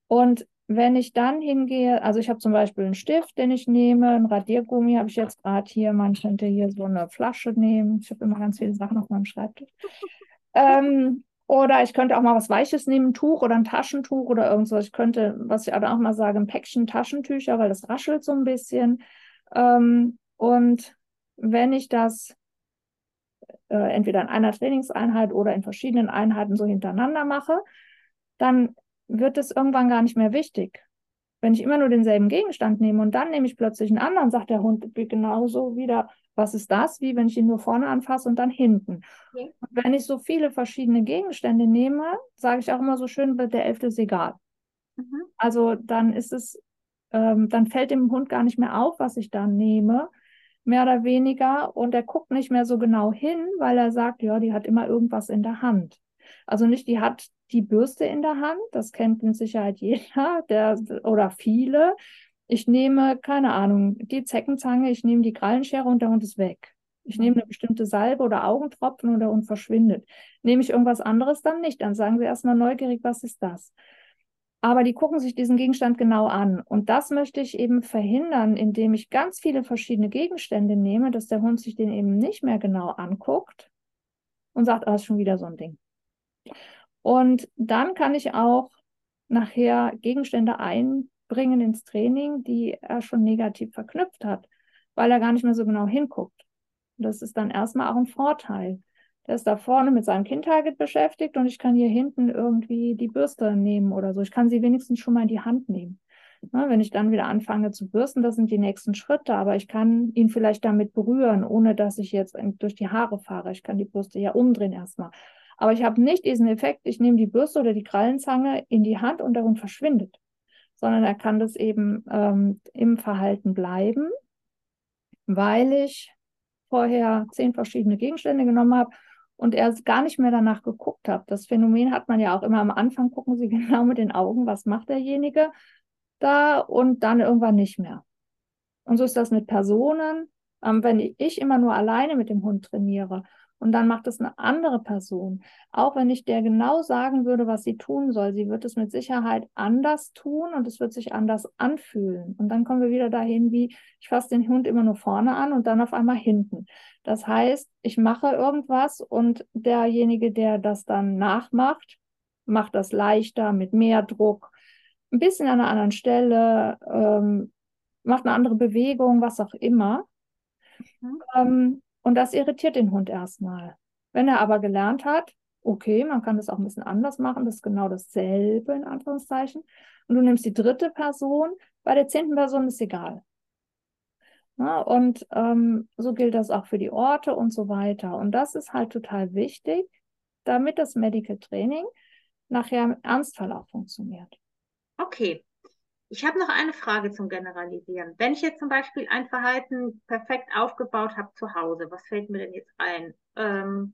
Und wenn ich dann hingehe, also ich habe zum Beispiel einen Stift, den ich nehme, ein Radiergummi habe ich jetzt gerade hier, man könnte hier so eine Flasche nehmen. Ich habe immer ganz viele Sachen auf meinem Schreibtisch. ähm, oder ich könnte auch mal was Weiches nehmen, ein Tuch oder ein Taschentuch oder irgendwas. Ich könnte, was ich auch mal sage, ein Päckchen Taschentücher, weil das raschelt so ein bisschen. Ähm, und wenn ich das äh, entweder in einer Trainingseinheit oder in verschiedenen Einheiten so hintereinander mache, dann wird es irgendwann gar nicht mehr wichtig. Wenn ich immer nur denselben Gegenstand nehme und dann nehme ich plötzlich einen anderen, sagt der Hund genauso wieder, was ist das? Wie wenn ich ihn nur vorne anfasse und dann hinten. Okay. Und wenn ich so viele verschiedene Gegenstände nehme, sage ich auch immer so schön, der Elfte ist egal. Mhm. Also dann ist es, ähm, dann fällt dem Hund gar nicht mehr auf, was ich da nehme, mehr oder weniger. Und er guckt nicht mehr so genau hin, weil er sagt, ja, die hat immer irgendwas in der Hand. Also nicht, die hat die Bürste in der Hand, das kennt mit Sicherheit jeder der, oder viele. Ich nehme, keine Ahnung, die Zeckenzange, ich nehme die Krallenschere und der Hund ist weg. Ich nehme eine bestimmte Salbe oder Augentropfen und der Hund verschwindet. Nehme ich irgendwas anderes dann nicht, dann sagen sie erstmal neugierig, was ist das? Aber die gucken sich diesen Gegenstand genau an. Und das möchte ich eben verhindern, indem ich ganz viele verschiedene Gegenstände nehme, dass der Hund sich den eben nicht mehr genau anguckt und sagt, ah, ist schon wieder so ein Ding. Und dann kann ich auch nachher Gegenstände einbringen ins Training, die er schon negativ verknüpft hat, weil er gar nicht mehr so genau hinguckt. Das ist dann erstmal auch ein Vorteil. Der ist da vorne mit seinem Kind-Target beschäftigt und ich kann hier hinten irgendwie die Bürste nehmen oder so. Ich kann sie wenigstens schon mal in die Hand nehmen. Na, wenn ich dann wieder anfange zu bürsten, das sind die nächsten Schritte, aber ich kann ihn vielleicht damit berühren, ohne dass ich jetzt durch die Haare fahre. Ich kann die Bürste ja umdrehen erstmal. Aber ich habe nicht diesen Effekt, ich nehme die Bürste oder die Krallenzange in die Hand und Hund verschwindet, sondern er kann das eben ähm, im Verhalten bleiben, weil ich vorher zehn verschiedene Gegenstände genommen habe und er gar nicht mehr danach geguckt hat. Das Phänomen hat man ja auch immer am Anfang, gucken Sie genau mit den Augen, was macht derjenige da und dann irgendwann nicht mehr. Und so ist das mit Personen. Ähm, wenn ich immer nur alleine mit dem Hund trainiere und dann macht es eine andere Person. Auch wenn ich der genau sagen würde, was sie tun soll, sie wird es mit Sicherheit anders tun und es wird sich anders anfühlen. Und dann kommen wir wieder dahin, wie ich fasse den Hund immer nur vorne an und dann auf einmal hinten. Das heißt, ich mache irgendwas und derjenige, der das dann nachmacht, macht das leichter, mit mehr Druck, ein bisschen an einer anderen Stelle, ähm, macht eine andere Bewegung, was auch immer. Mhm. Ähm, und das irritiert den Hund erstmal. Wenn er aber gelernt hat, okay, man kann das auch ein bisschen anders machen, das ist genau dasselbe in Anführungszeichen. Und du nimmst die dritte Person, bei der zehnten Person ist egal. Ja, und ähm, so gilt das auch für die Orte und so weiter. Und das ist halt total wichtig, damit das Medical Training nachher im Ernstfall auch funktioniert. Okay, ich habe noch eine Frage zum Generalisieren. Wenn ich jetzt zum Beispiel ein Verhalten perfekt aufgebaut habe zu Hause, was fällt mir denn jetzt ein? Ähm,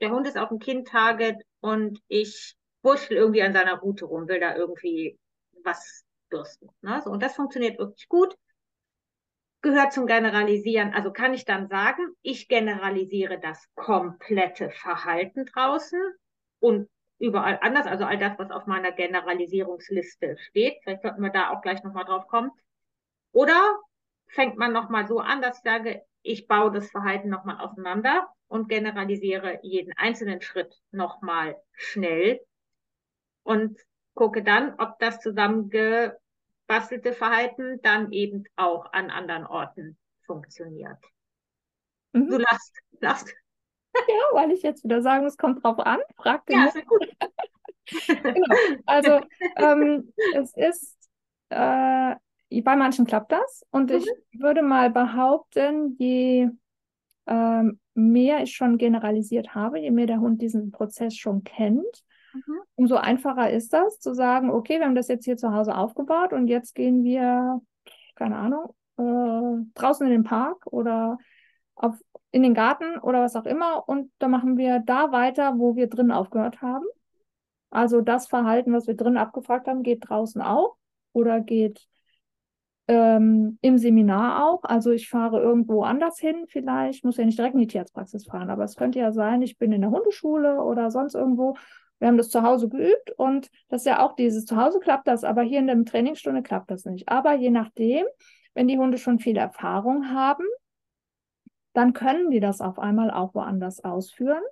der Hund ist auf dem Kind-Target und ich wurschtel irgendwie an seiner Route rum, will da irgendwie was bürsten. Ne? So, und das funktioniert wirklich gut. Gehört zum Generalisieren. Also kann ich dann sagen, ich generalisiere das komplette Verhalten draußen und überall anders, also all das, was auf meiner Generalisierungsliste steht. Vielleicht sollten wir da auch gleich nochmal drauf kommen. Oder fängt man nochmal so an, dass ich sage, ich baue das Verhalten nochmal auseinander und generalisiere jeden einzelnen Schritt nochmal schnell und gucke dann, ob das zusammengebastelte Verhalten dann eben auch an anderen Orten funktioniert. Mhm. Du lachst, lachst. Ja, weil ich jetzt wieder sagen, es kommt drauf an. Frag den ja, sehr gut. genau. Also ähm, es ist, äh, bei manchen klappt das und mhm. ich würde mal behaupten, je ähm, mehr ich schon generalisiert habe, je mehr der Hund diesen Prozess schon kennt, mhm. umso einfacher ist das zu sagen, okay, wir haben das jetzt hier zu Hause aufgebaut und jetzt gehen wir, keine Ahnung, äh, draußen in den Park oder auf in den Garten oder was auch immer und da machen wir da weiter, wo wir drin aufgehört haben. Also das Verhalten, was wir drin abgefragt haben, geht draußen auch oder geht ähm, im Seminar auch. Also ich fahre irgendwo anders hin vielleicht, muss ja nicht direkt in die Tierarztpraxis fahren, aber es könnte ja sein, ich bin in der Hundeschule oder sonst irgendwo. Wir haben das zu Hause geübt und das ist ja auch dieses zu Hause klappt das, aber hier in der Trainingsstunde klappt das nicht. Aber je nachdem, wenn die Hunde schon viel Erfahrung haben, dann können die das auf einmal auch woanders ausführen.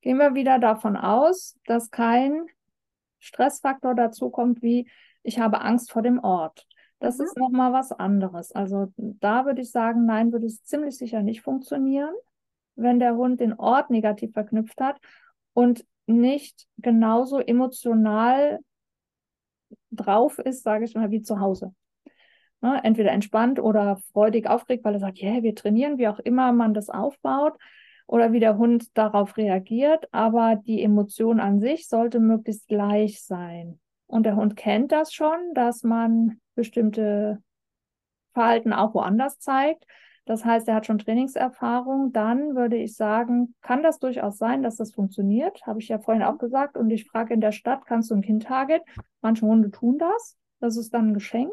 Gehen wir wieder davon aus, dass kein Stressfaktor dazu kommt, wie ich habe Angst vor dem Ort. Das mhm. ist nochmal was anderes. Also da würde ich sagen, nein, würde es ziemlich sicher nicht funktionieren, wenn der Hund den Ort negativ verknüpft hat und nicht genauso emotional drauf ist, sage ich mal, wie zu Hause ne, entweder entspannt oder freudig aufgeregt, weil er sagt, ja, yeah, wir trainieren, wie auch immer man das aufbaut oder wie der Hund darauf reagiert, aber die Emotion an sich sollte möglichst gleich sein. Und der Hund kennt das schon, dass man bestimmte Verhalten auch woanders zeigt. Das heißt, er hat schon Trainingserfahrung. Dann würde ich sagen, kann das durchaus sein, dass das funktioniert. Habe ich ja vorhin auch gesagt. Und ich frage in der Stadt, kannst du ein Kind-Target? Manche Hunde tun das. Das ist dann ein Geschenk.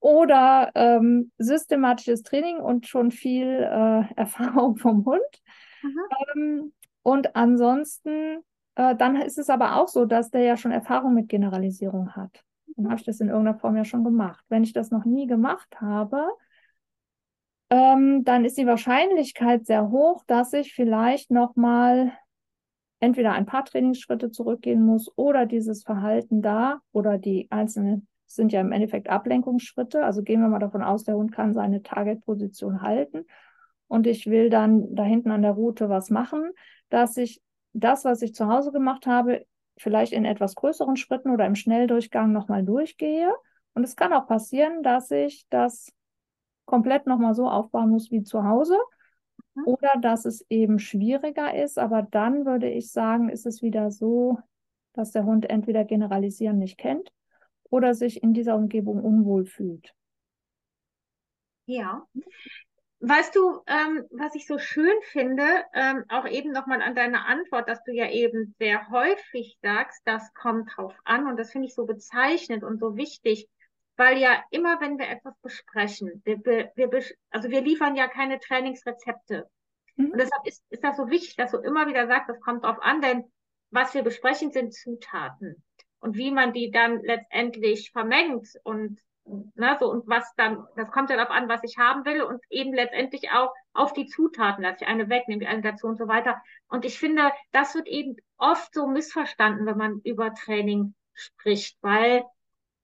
Oder ähm, systematisches Training und schon viel äh, Erfahrung vom Hund. Ähm, und ansonsten, äh, dann ist es aber auch so, dass der ja schon Erfahrung mit Generalisierung hat. Dann habe ich das in irgendeiner Form ja schon gemacht. Wenn ich das noch nie gemacht habe, ähm, dann ist die Wahrscheinlichkeit sehr hoch, dass ich vielleicht nochmal entweder ein paar Trainingsschritte zurückgehen muss oder dieses Verhalten da oder die einzelnen sind ja im Endeffekt Ablenkungsschritte. Also gehen wir mal davon aus, der Hund kann seine Targetposition halten und ich will dann da hinten an der Route was machen, dass ich das, was ich zu Hause gemacht habe, vielleicht in etwas größeren Schritten oder im Schnelldurchgang nochmal durchgehe. Und es kann auch passieren, dass ich das komplett nochmal so aufbauen muss wie zu Hause mhm. oder dass es eben schwieriger ist. Aber dann würde ich sagen, ist es wieder so, dass der Hund entweder generalisieren nicht kennt oder sich in dieser Umgebung unwohl fühlt. Ja. Weißt du, ähm, was ich so schön finde, ähm, auch eben nochmal an deine Antwort, dass du ja eben sehr häufig sagst, das kommt drauf an und das finde ich so bezeichnend und so wichtig, weil ja immer, wenn wir etwas besprechen, wir, wir, also wir liefern ja keine Trainingsrezepte. Mhm. Und deshalb ist, ist das so wichtig, dass du immer wieder sagst, das kommt drauf an, denn was wir besprechen, sind Zutaten. Und wie man die dann letztendlich vermengt und Ne, so, und was dann, das kommt ja darauf an, was ich haben will und eben letztendlich auch auf die Zutaten, dass ich eine wegnehme, eine dazu und so weiter. Und ich finde, das wird eben oft so missverstanden, wenn man über Training spricht, weil,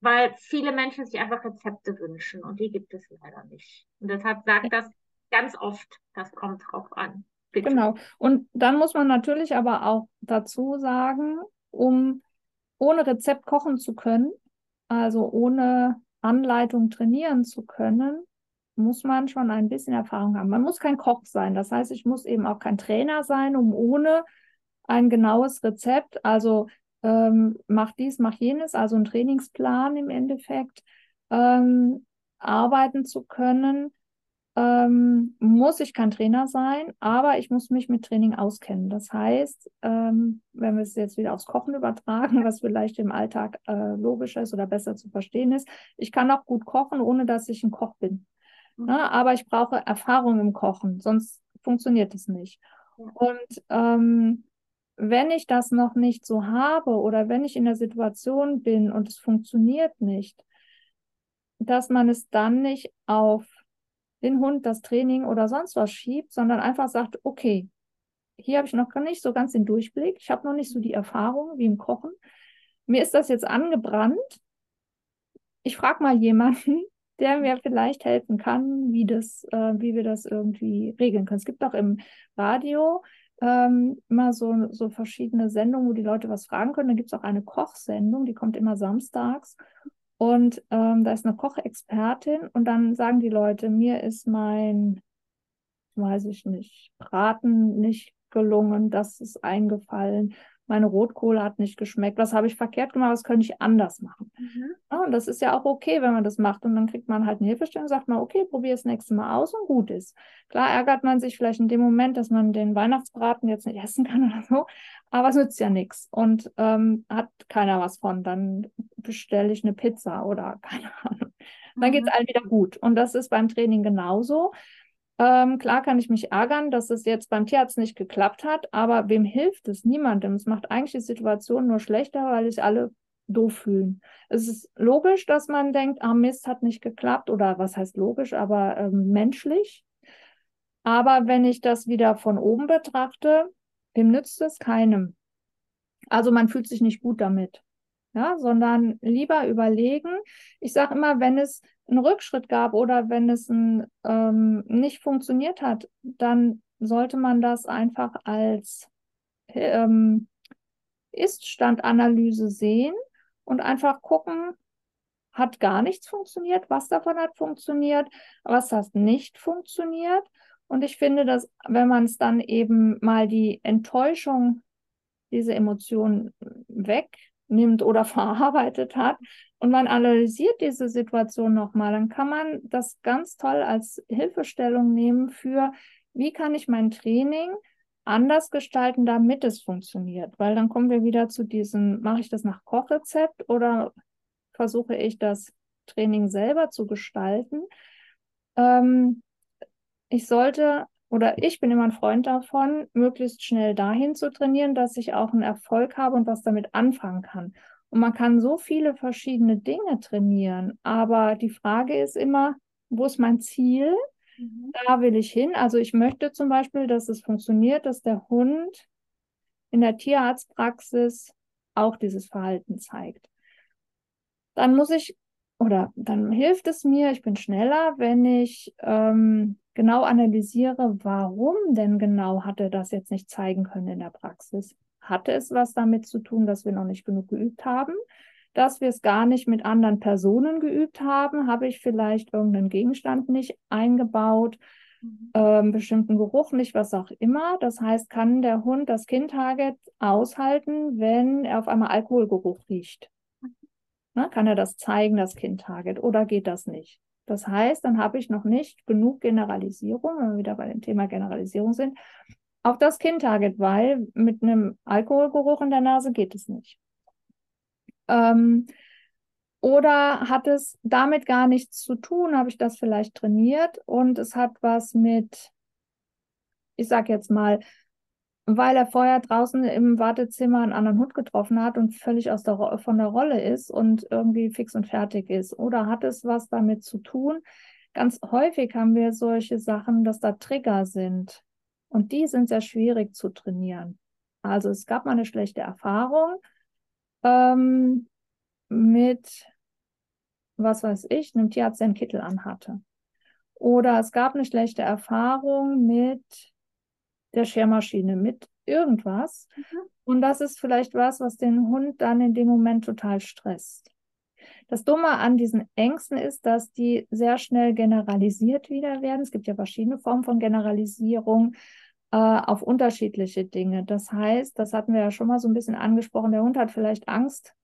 weil viele Menschen sich einfach Rezepte wünschen und die gibt es leider nicht. Und deshalb sagt das ganz oft, das kommt drauf an. Bitte. Genau. Und dann muss man natürlich aber auch dazu sagen, um ohne Rezept kochen zu können, also ohne Anleitung trainieren zu können, muss man schon ein bisschen Erfahrung haben. Man muss kein Koch sein. Das heißt, ich muss eben auch kein Trainer sein, um ohne ein genaues Rezept, also ähm, mach dies, mach jenes, also ein Trainingsplan im Endeffekt, ähm, arbeiten zu können ähm, muss ich kein Trainer sein, aber ich muss mich mit Training auskennen. Das heißt, ähm, wenn wir es jetzt wieder aufs Kochen übertragen, was vielleicht im Alltag äh, logischer ist oder besser zu verstehen ist, ich kann auch gut kochen, ohne dass ich ein Koch bin. Mhm. Ja, aber ich brauche Erfahrung im Kochen, sonst funktioniert es nicht. Und ähm, wenn ich das noch nicht so habe oder wenn ich in der Situation bin und es funktioniert nicht, dass man es dann nicht auf den Hund das Training oder sonst was schiebt, sondern einfach sagt, okay, hier habe ich noch gar nicht so ganz den Durchblick, ich habe noch nicht so die Erfahrung wie im Kochen. Mir ist das jetzt angebrannt. Ich frage mal jemanden, der mir vielleicht helfen kann, wie das, äh, wie wir das irgendwie regeln können. Es gibt auch im Radio ähm, immer so, so verschiedene Sendungen, wo die Leute was fragen können. Dann gibt es auch eine Kochsendung, die kommt immer samstags. Und ähm, da ist eine Kochexpertin und dann sagen die Leute, mir ist mein, weiß ich nicht, Braten nicht gelungen, das ist eingefallen meine Rotkohle hat nicht geschmeckt, was habe ich verkehrt gemacht, was könnte ich anders machen. Mhm. Ja, und das ist ja auch okay, wenn man das macht und dann kriegt man halt eine Hilfestellung und sagt man, okay, probier es nächste Mal aus und gut ist. Klar ärgert man sich vielleicht in dem Moment, dass man den Weihnachtsbraten jetzt nicht essen kann oder so, aber es nützt ja nichts und ähm, hat keiner was von. Dann bestelle ich eine Pizza oder keine Ahnung. Dann geht es mhm. allen wieder gut. Und das ist beim Training genauso. Ähm, klar kann ich mich ärgern, dass es jetzt beim Tierarzt nicht geklappt hat, aber wem hilft es? Niemandem. Es macht eigentlich die Situation nur schlechter, weil sich alle doof fühlen. Es ist logisch, dass man denkt, ah Mist, hat nicht geklappt oder was heißt logisch, aber ähm, menschlich. Aber wenn ich das wieder von oben betrachte, wem nützt es? Keinem. Also man fühlt sich nicht gut damit. Ja, sondern lieber überlegen. Ich sage immer, wenn es einen Rückschritt gab oder wenn es ein, ähm, nicht funktioniert hat, dann sollte man das einfach als ähm, Ist-Stand-Analyse sehen und einfach gucken, hat gar nichts funktioniert, was davon hat funktioniert, was hat nicht funktioniert. Und ich finde, dass wenn man es dann eben mal die Enttäuschung, diese Emotionen weg nimmt oder verarbeitet hat und man analysiert diese Situation nochmal, dann kann man das ganz toll als Hilfestellung nehmen für, wie kann ich mein Training anders gestalten, damit es funktioniert. Weil dann kommen wir wieder zu diesem, mache ich das nach Kochrezept oder versuche ich das Training selber zu gestalten? Ähm, ich sollte oder ich bin immer ein Freund davon, möglichst schnell dahin zu trainieren, dass ich auch einen Erfolg habe und was damit anfangen kann. Und man kann so viele verschiedene Dinge trainieren, aber die Frage ist immer, wo ist mein Ziel? Mhm. Da will ich hin. Also ich möchte zum Beispiel, dass es funktioniert, dass der Hund in der Tierarztpraxis auch dieses Verhalten zeigt. Dann muss ich, oder dann hilft es mir, ich bin schneller, wenn ich ähm, genau analysiere, warum denn genau hat er das jetzt nicht zeigen können in der Praxis. Hatte es was damit zu tun, dass wir noch nicht genug geübt haben? dass wir es gar nicht mit anderen Personen geübt haben. Habe ich vielleicht irgendeinen Gegenstand nicht eingebaut, mhm. ähm, bestimmten Geruch nicht, was auch immer. Das heißt, kann der Hund das Kind-Target aushalten, wenn er auf einmal Alkoholgeruch riecht? Na, kann er das zeigen, das Kind-Target, oder geht das nicht? Das heißt, dann habe ich noch nicht genug Generalisierung, wenn wir wieder bei dem Thema Generalisierung sind, auf das Kind-Target, weil mit einem Alkoholgeruch in der Nase geht es nicht. Ähm, oder hat es damit gar nichts zu tun? Habe ich das vielleicht trainiert und es hat was mit, ich sag jetzt mal, weil er vorher draußen im Wartezimmer einen anderen Hund getroffen hat und völlig aus der, von der Rolle ist und irgendwie fix und fertig ist. Oder hat es was damit zu tun? Ganz häufig haben wir solche Sachen, dass da Trigger sind. Und die sind sehr schwierig zu trainieren. Also es gab mal eine schlechte Erfahrung ähm, mit, was weiß ich, einem Tierarzt, der einen Kittel anhatte. Oder es gab eine schlechte Erfahrung mit der Schermaschine, mit irgendwas. Mhm. Und das ist vielleicht was, was den Hund dann in dem Moment total stresst. Das Dumme an diesen Ängsten ist, dass die sehr schnell generalisiert wieder werden. Es gibt ja verschiedene Formen von Generalisierung äh, auf unterschiedliche Dinge. Das heißt, das hatten wir ja schon mal so ein bisschen angesprochen, der Hund hat vielleicht Angst,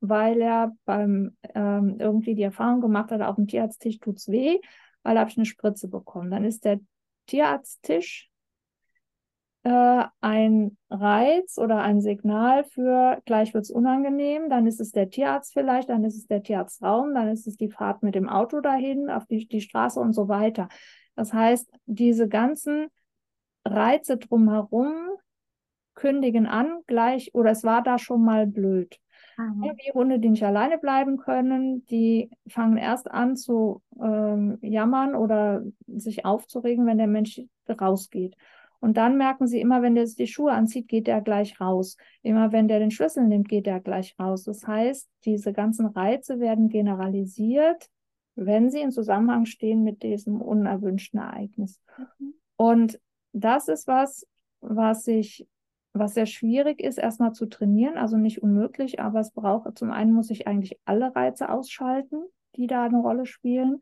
weil er beim ähm, irgendwie die Erfahrung gemacht hat, auf dem Tierarzttisch tut es weh, weil er habe ich eine Spritze bekommen. Dann ist der Tierarzttisch äh, ein Reiz oder ein Signal für gleich wird es unangenehm, dann ist es der Tierarzt vielleicht, dann ist es der Tierarztraum, dann ist es die Fahrt mit dem Auto dahin, auf die, die Straße und so weiter. Das heißt, diese ganzen Reize drumherum kündigen an, gleich, oder es war da schon mal blöd. Mhm. Die Hunde, die nicht alleine bleiben können, die fangen erst an zu ähm, jammern oder sich aufzuregen, wenn der Mensch rausgeht. Und dann merken sie immer, wenn der sich die Schuhe anzieht, geht er gleich raus. Immer wenn der den Schlüssel nimmt, geht er gleich raus. Das heißt, diese ganzen Reize werden generalisiert, wenn sie in Zusammenhang stehen mit diesem unerwünschten Ereignis. Mhm. Und das ist was, was ich, was sehr schwierig ist, erstmal zu trainieren, also nicht unmöglich, aber es braucht, zum einen muss ich eigentlich alle Reize ausschalten, die da eine Rolle spielen.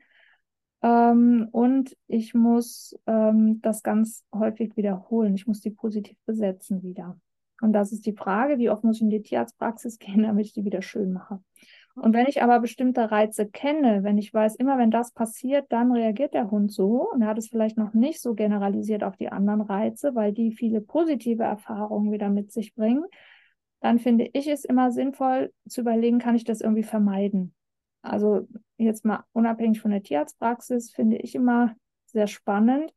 Ähm, und ich muss ähm, das ganz häufig wiederholen. Ich muss die positiv besetzen wieder. Und das ist die Frage, wie oft muss ich in die Tierarztpraxis gehen, damit ich die wieder schön mache. Und wenn ich aber bestimmte Reize kenne, wenn ich weiß, immer wenn das passiert, dann reagiert der Hund so und er hat es vielleicht noch nicht so generalisiert auf die anderen Reize, weil die viele positive Erfahrungen wieder mit sich bringen, dann finde ich es immer sinnvoll zu überlegen, kann ich das irgendwie vermeiden? Also jetzt mal unabhängig von der Tierarztpraxis finde ich immer sehr spannend,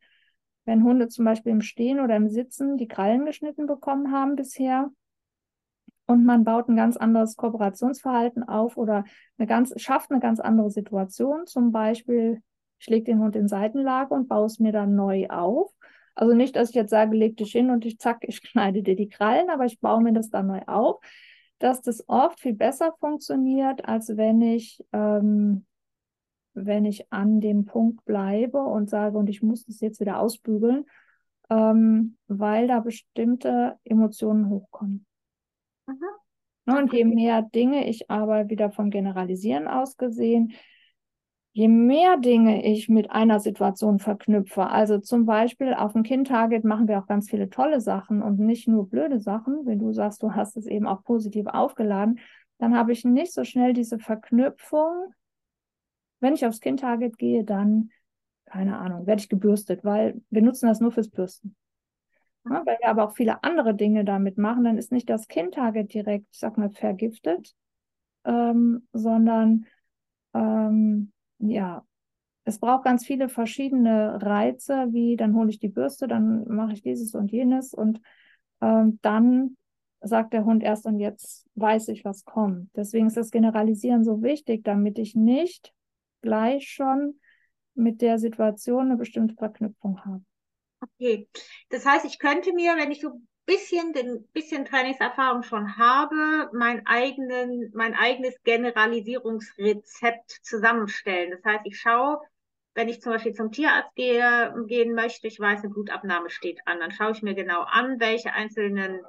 wenn Hunde zum Beispiel im Stehen oder im Sitzen die Krallen geschnitten bekommen haben bisher und man baut ein ganz anderes Kooperationsverhalten auf oder eine ganz, schafft eine ganz andere Situation. Zum Beispiel, ich lege den Hund in Seitenlage und baue es mir dann neu auf. Also nicht, dass ich jetzt sage, leg dich hin und ich zack, ich schneide dir die Krallen, aber ich baue mir das dann neu auf, dass das oft viel besser funktioniert, als wenn ich, ähm, wenn ich an dem Punkt bleibe und sage, und ich muss das jetzt wieder ausbügeln, ähm, weil da bestimmte Emotionen hochkommen. Mhm. Und je mehr Dinge ich aber wieder von Generalisieren aus gesehen, je mehr Dinge ich mit einer Situation verknüpfe, also zum Beispiel auf dem Kind-Target machen wir auch ganz viele tolle Sachen und nicht nur blöde Sachen, wenn du sagst, du hast es eben auch positiv aufgeladen, dann habe ich nicht so schnell diese Verknüpfung. Wenn ich aufs Kind-Target gehe, dann, keine Ahnung, werde ich gebürstet, weil wir nutzen das nur fürs Bürsten. Ja, weil wir aber auch viele andere Dinge damit machen, dann ist nicht das Kind-Target direkt, ich sag mal, vergiftet, ähm, sondern ähm, ja, es braucht ganz viele verschiedene Reize, wie dann hole ich die Bürste, dann mache ich dieses und jenes und ähm, dann sagt der Hund erst und jetzt weiß ich, was kommt. Deswegen ist das Generalisieren so wichtig, damit ich nicht gleich schon mit der Situation eine bestimmte Verknüpfung habe. Okay, das heißt, ich könnte mir, wenn ich so bisschen, den bisschen Trainingserfahrung schon habe, mein eigenen, mein eigenes Generalisierungsrezept zusammenstellen. Das heißt, ich schaue, wenn ich zum Beispiel zum Tierarzt gehe, gehen möchte, ich weiß, eine Blutabnahme steht an, dann schaue ich mir genau an, welche einzelnen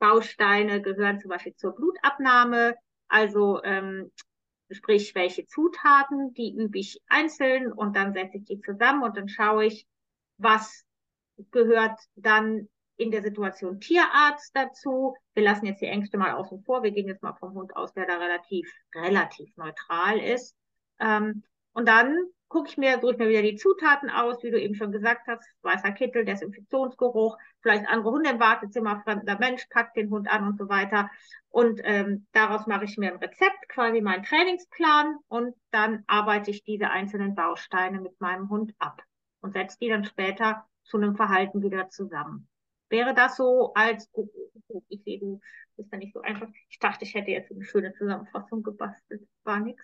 Bausteine gehören zum Beispiel zur Blutabnahme. Also ähm, sprich, welche Zutaten, die übe ich einzeln und dann setze ich die zusammen und dann schaue ich, was gehört dann in der Situation Tierarzt dazu. Wir lassen jetzt die Ängste mal außen vor. Wir gehen jetzt mal vom Hund aus, der da relativ, relativ neutral ist. Ähm, und dann gucke ich mir, suche ich mir wieder die Zutaten aus, wie du eben schon gesagt hast, weißer Kittel, Desinfektionsgeruch, vielleicht andere Hunde im Wartezimmer, fremder Mensch packt den Hund an und so weiter. Und ähm, daraus mache ich mir ein Rezept, quasi meinen Trainingsplan und dann arbeite ich diese einzelnen Bausteine mit meinem Hund ab und setze die dann später zu einem Verhalten wieder zusammen. Wäre das so als, oh, oh, oh, ich sehe, du bist ja nicht so einfach. Ich dachte, ich hätte jetzt eine schöne Zusammenfassung gebastelt. War nichts.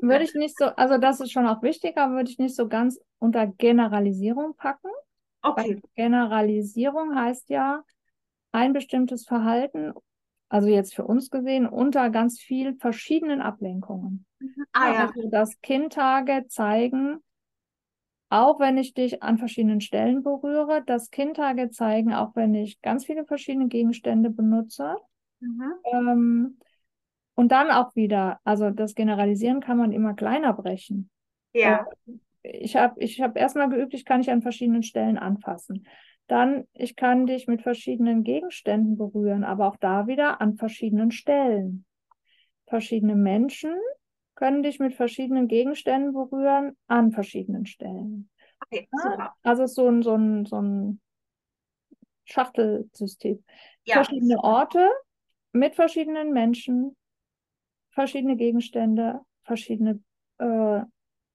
Würde ich nicht so, also das ist schon auch wichtig, aber würde ich nicht so ganz unter Generalisierung packen. Okay. Weil Generalisierung heißt ja, ein bestimmtes Verhalten, also jetzt für uns gesehen, unter ganz vielen verschiedenen Ablenkungen. Mhm. Ah, ja. Also das Kindtage zeigen, auch wenn ich dich an verschiedenen Stellen berühre, das Kindtage zeigen, auch wenn ich ganz viele verschiedene Gegenstände benutze. Mhm. Ähm, und dann auch wieder, also das Generalisieren kann man immer kleiner brechen. Ja. Ich habe ich hab erstmal geübt, ich kann dich an verschiedenen Stellen anfassen. Dann, ich kann dich mit verschiedenen Gegenständen berühren, aber auch da wieder an verschiedenen Stellen. Verschiedene Menschen können dich mit verschiedenen Gegenständen berühren an verschiedenen Stellen. Okay, super. Also so ein, so ein, so ein Schachtelsystem. Ja, verschiedene super. Orte mit verschiedenen Menschen verschiedene Gegenstände, verschiedene äh,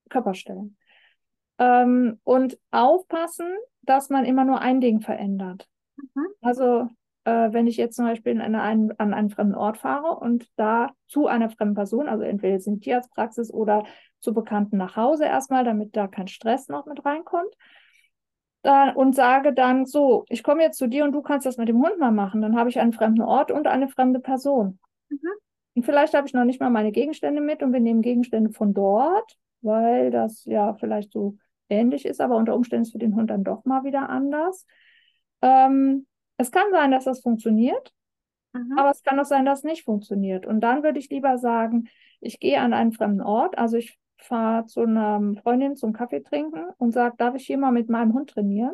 Körperstellen. Ähm, und aufpassen, dass man immer nur ein Ding verändert. Mhm. Also äh, wenn ich jetzt zum Beispiel an einen, an einen fremden Ort fahre und da zu einer fremden Person, also entweder jetzt in die Tierarztpraxis oder zu Bekannten nach Hause erstmal, damit da kein Stress noch mit reinkommt, äh, und sage dann so, ich komme jetzt zu dir und du kannst das mit dem Hund mal machen, dann habe ich einen fremden Ort und eine fremde Person. Mhm. Und vielleicht habe ich noch nicht mal meine Gegenstände mit und wir nehmen Gegenstände von dort, weil das ja vielleicht so ähnlich ist, aber unter Umständen ist für den Hund dann doch mal wieder anders. Ähm, es kann sein, dass das funktioniert, mhm. aber es kann auch sein, dass es nicht funktioniert. Und dann würde ich lieber sagen, ich gehe an einen fremden Ort, also ich fahre zu einer Freundin zum Kaffee trinken und sage, darf ich hier mal mit meinem Hund trainieren?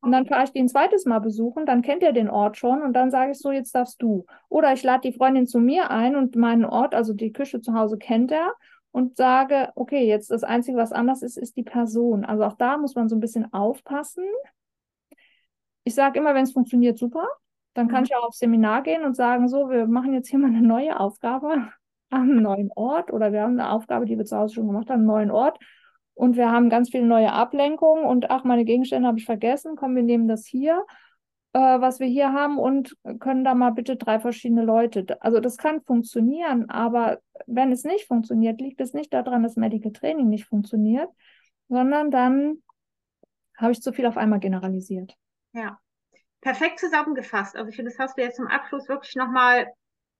Und dann fahre ich die ein zweites Mal besuchen, dann kennt er den Ort schon und dann sage ich so, jetzt darfst du. Oder ich lade die Freundin zu mir ein und meinen Ort, also die Küche zu Hause kennt er und sage, okay, jetzt das Einzige, was anders ist, ist die Person. Also auch da muss man so ein bisschen aufpassen. Ich sage immer, wenn es funktioniert, super. Dann kann mhm. ich auch aufs Seminar gehen und sagen, so, wir machen jetzt hier mal eine neue Aufgabe einem neuen Ort oder wir haben eine Aufgabe, die wir zu Hause schon gemacht haben, einen neuen Ort und wir haben ganz viele neue Ablenkungen und ach, meine Gegenstände habe ich vergessen, komm, wir nehmen das hier, äh, was wir hier haben und können da mal bitte drei verschiedene Leute. Also das kann funktionieren, aber wenn es nicht funktioniert, liegt es nicht daran, dass Medical Training nicht funktioniert, sondern dann habe ich zu viel auf einmal generalisiert. Ja, perfekt zusammengefasst. Also ich finde, das hast du jetzt zum Abschluss wirklich nochmal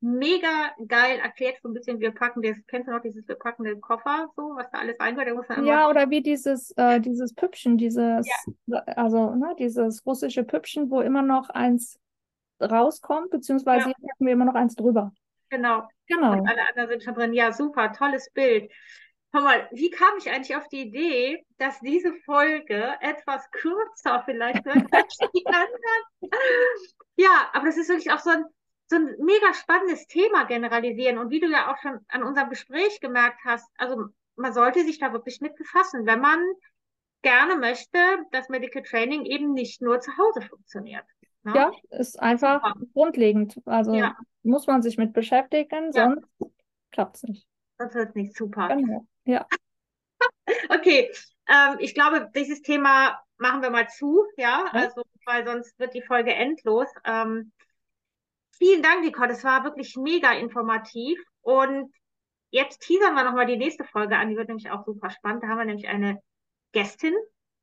mega geil erklärt, so ein bisschen, wir packen das, kennst du noch dieses, wir packen den Koffer, so, was da alles reingehört? ja, oder wie dieses, äh, dieses Püppchen, dieses, ja. also, ne, dieses russische Püppchen, wo immer noch eins rauskommt, beziehungsweise ja. hier packen wir immer noch eins drüber. Genau. Genau. Und alle anderen sind schon drin. Ja, super, tolles Bild. Hör mal, wie kam ich eigentlich auf die Idee, dass diese Folge etwas kürzer vielleicht wird als die anderen? Ja, aber das ist wirklich auch so ein so ein mega spannendes Thema generalisieren. Und wie du ja auch schon an unserem Gespräch gemerkt hast, also man sollte sich da wirklich mit befassen, wenn man gerne möchte, dass Medical Training eben nicht nur zu Hause funktioniert. Ne? Ja, ist einfach Super. grundlegend. Also ja. muss man sich mit beschäftigen, sonst ja. klappt es nicht. Sonst wird es nicht super. Genau. Ja. okay, ähm, ich glaube, dieses Thema machen wir mal zu, ja, also weil sonst wird die Folge endlos. Ähm, vielen Dank, Nicole, das war wirklich mega informativ und jetzt teasern wir nochmal die nächste Folge an, die wird nämlich auch super spannend. Da haben wir nämlich eine Gästin,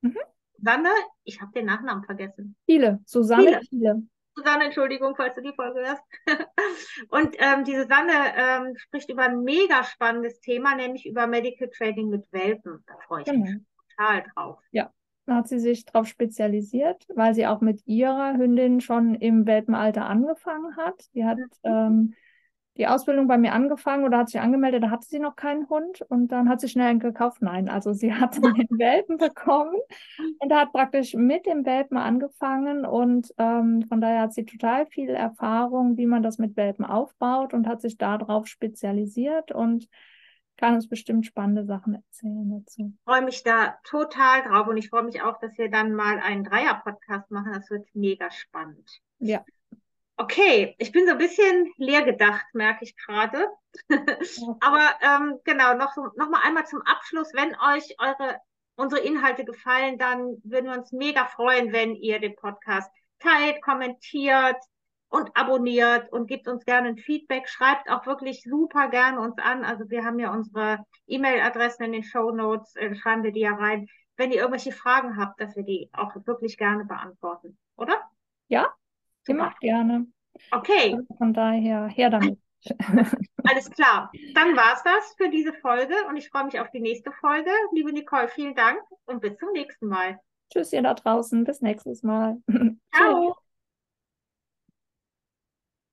mhm. Susanne, ich habe den Nachnamen vergessen. Viele, Susanne Viele. Susanne, Entschuldigung, falls du die Folge hörst. und ähm, die Susanne ähm, spricht über ein mega spannendes Thema, nämlich über Medical Trading mit Welpen. Da freue ich genau. mich total drauf. Ja, da hat sie sich darauf spezialisiert, weil sie auch mit ihrer Hündin schon im Welpenalter angefangen hat. Die hat mhm. ähm, die Ausbildung bei mir angefangen oder hat sich angemeldet, da hatte sie noch keinen Hund und dann hat sie schnell einen gekauft. Nein, also sie hat den Welpen bekommen und hat praktisch mit dem Welpen angefangen und ähm, von daher hat sie total viel Erfahrung, wie man das mit Welpen aufbaut und hat sich darauf spezialisiert und kann uns bestimmt spannende Sachen erzählen dazu. Ich freue mich da total drauf und ich freue mich auch, dass wir dann mal einen Dreier-Podcast machen. Das wird mega spannend. Ja. Okay, ich bin so ein bisschen leer gedacht, merke ich gerade. Aber ähm, genau, noch, noch mal einmal zum Abschluss. Wenn euch eure, unsere Inhalte gefallen, dann würden wir uns mega freuen, wenn ihr den Podcast teilt, kommentiert und abonniert und gebt uns gerne ein Feedback. Schreibt auch wirklich super gerne uns an. Also wir haben ja unsere E-Mail-Adressen in den Show Notes, äh, schreiben wir die ja rein. Wenn ihr irgendwelche Fragen habt, dass wir die auch wirklich gerne beantworten, oder? Ja, Immer gerne. Okay. Also von daher, her damit. Alles klar. Dann war es das für diese Folge und ich freue mich auf die nächste Folge. Liebe Nicole, vielen Dank und bis zum nächsten Mal. Tschüss, ihr da draußen. Bis nächstes Mal. Ciao.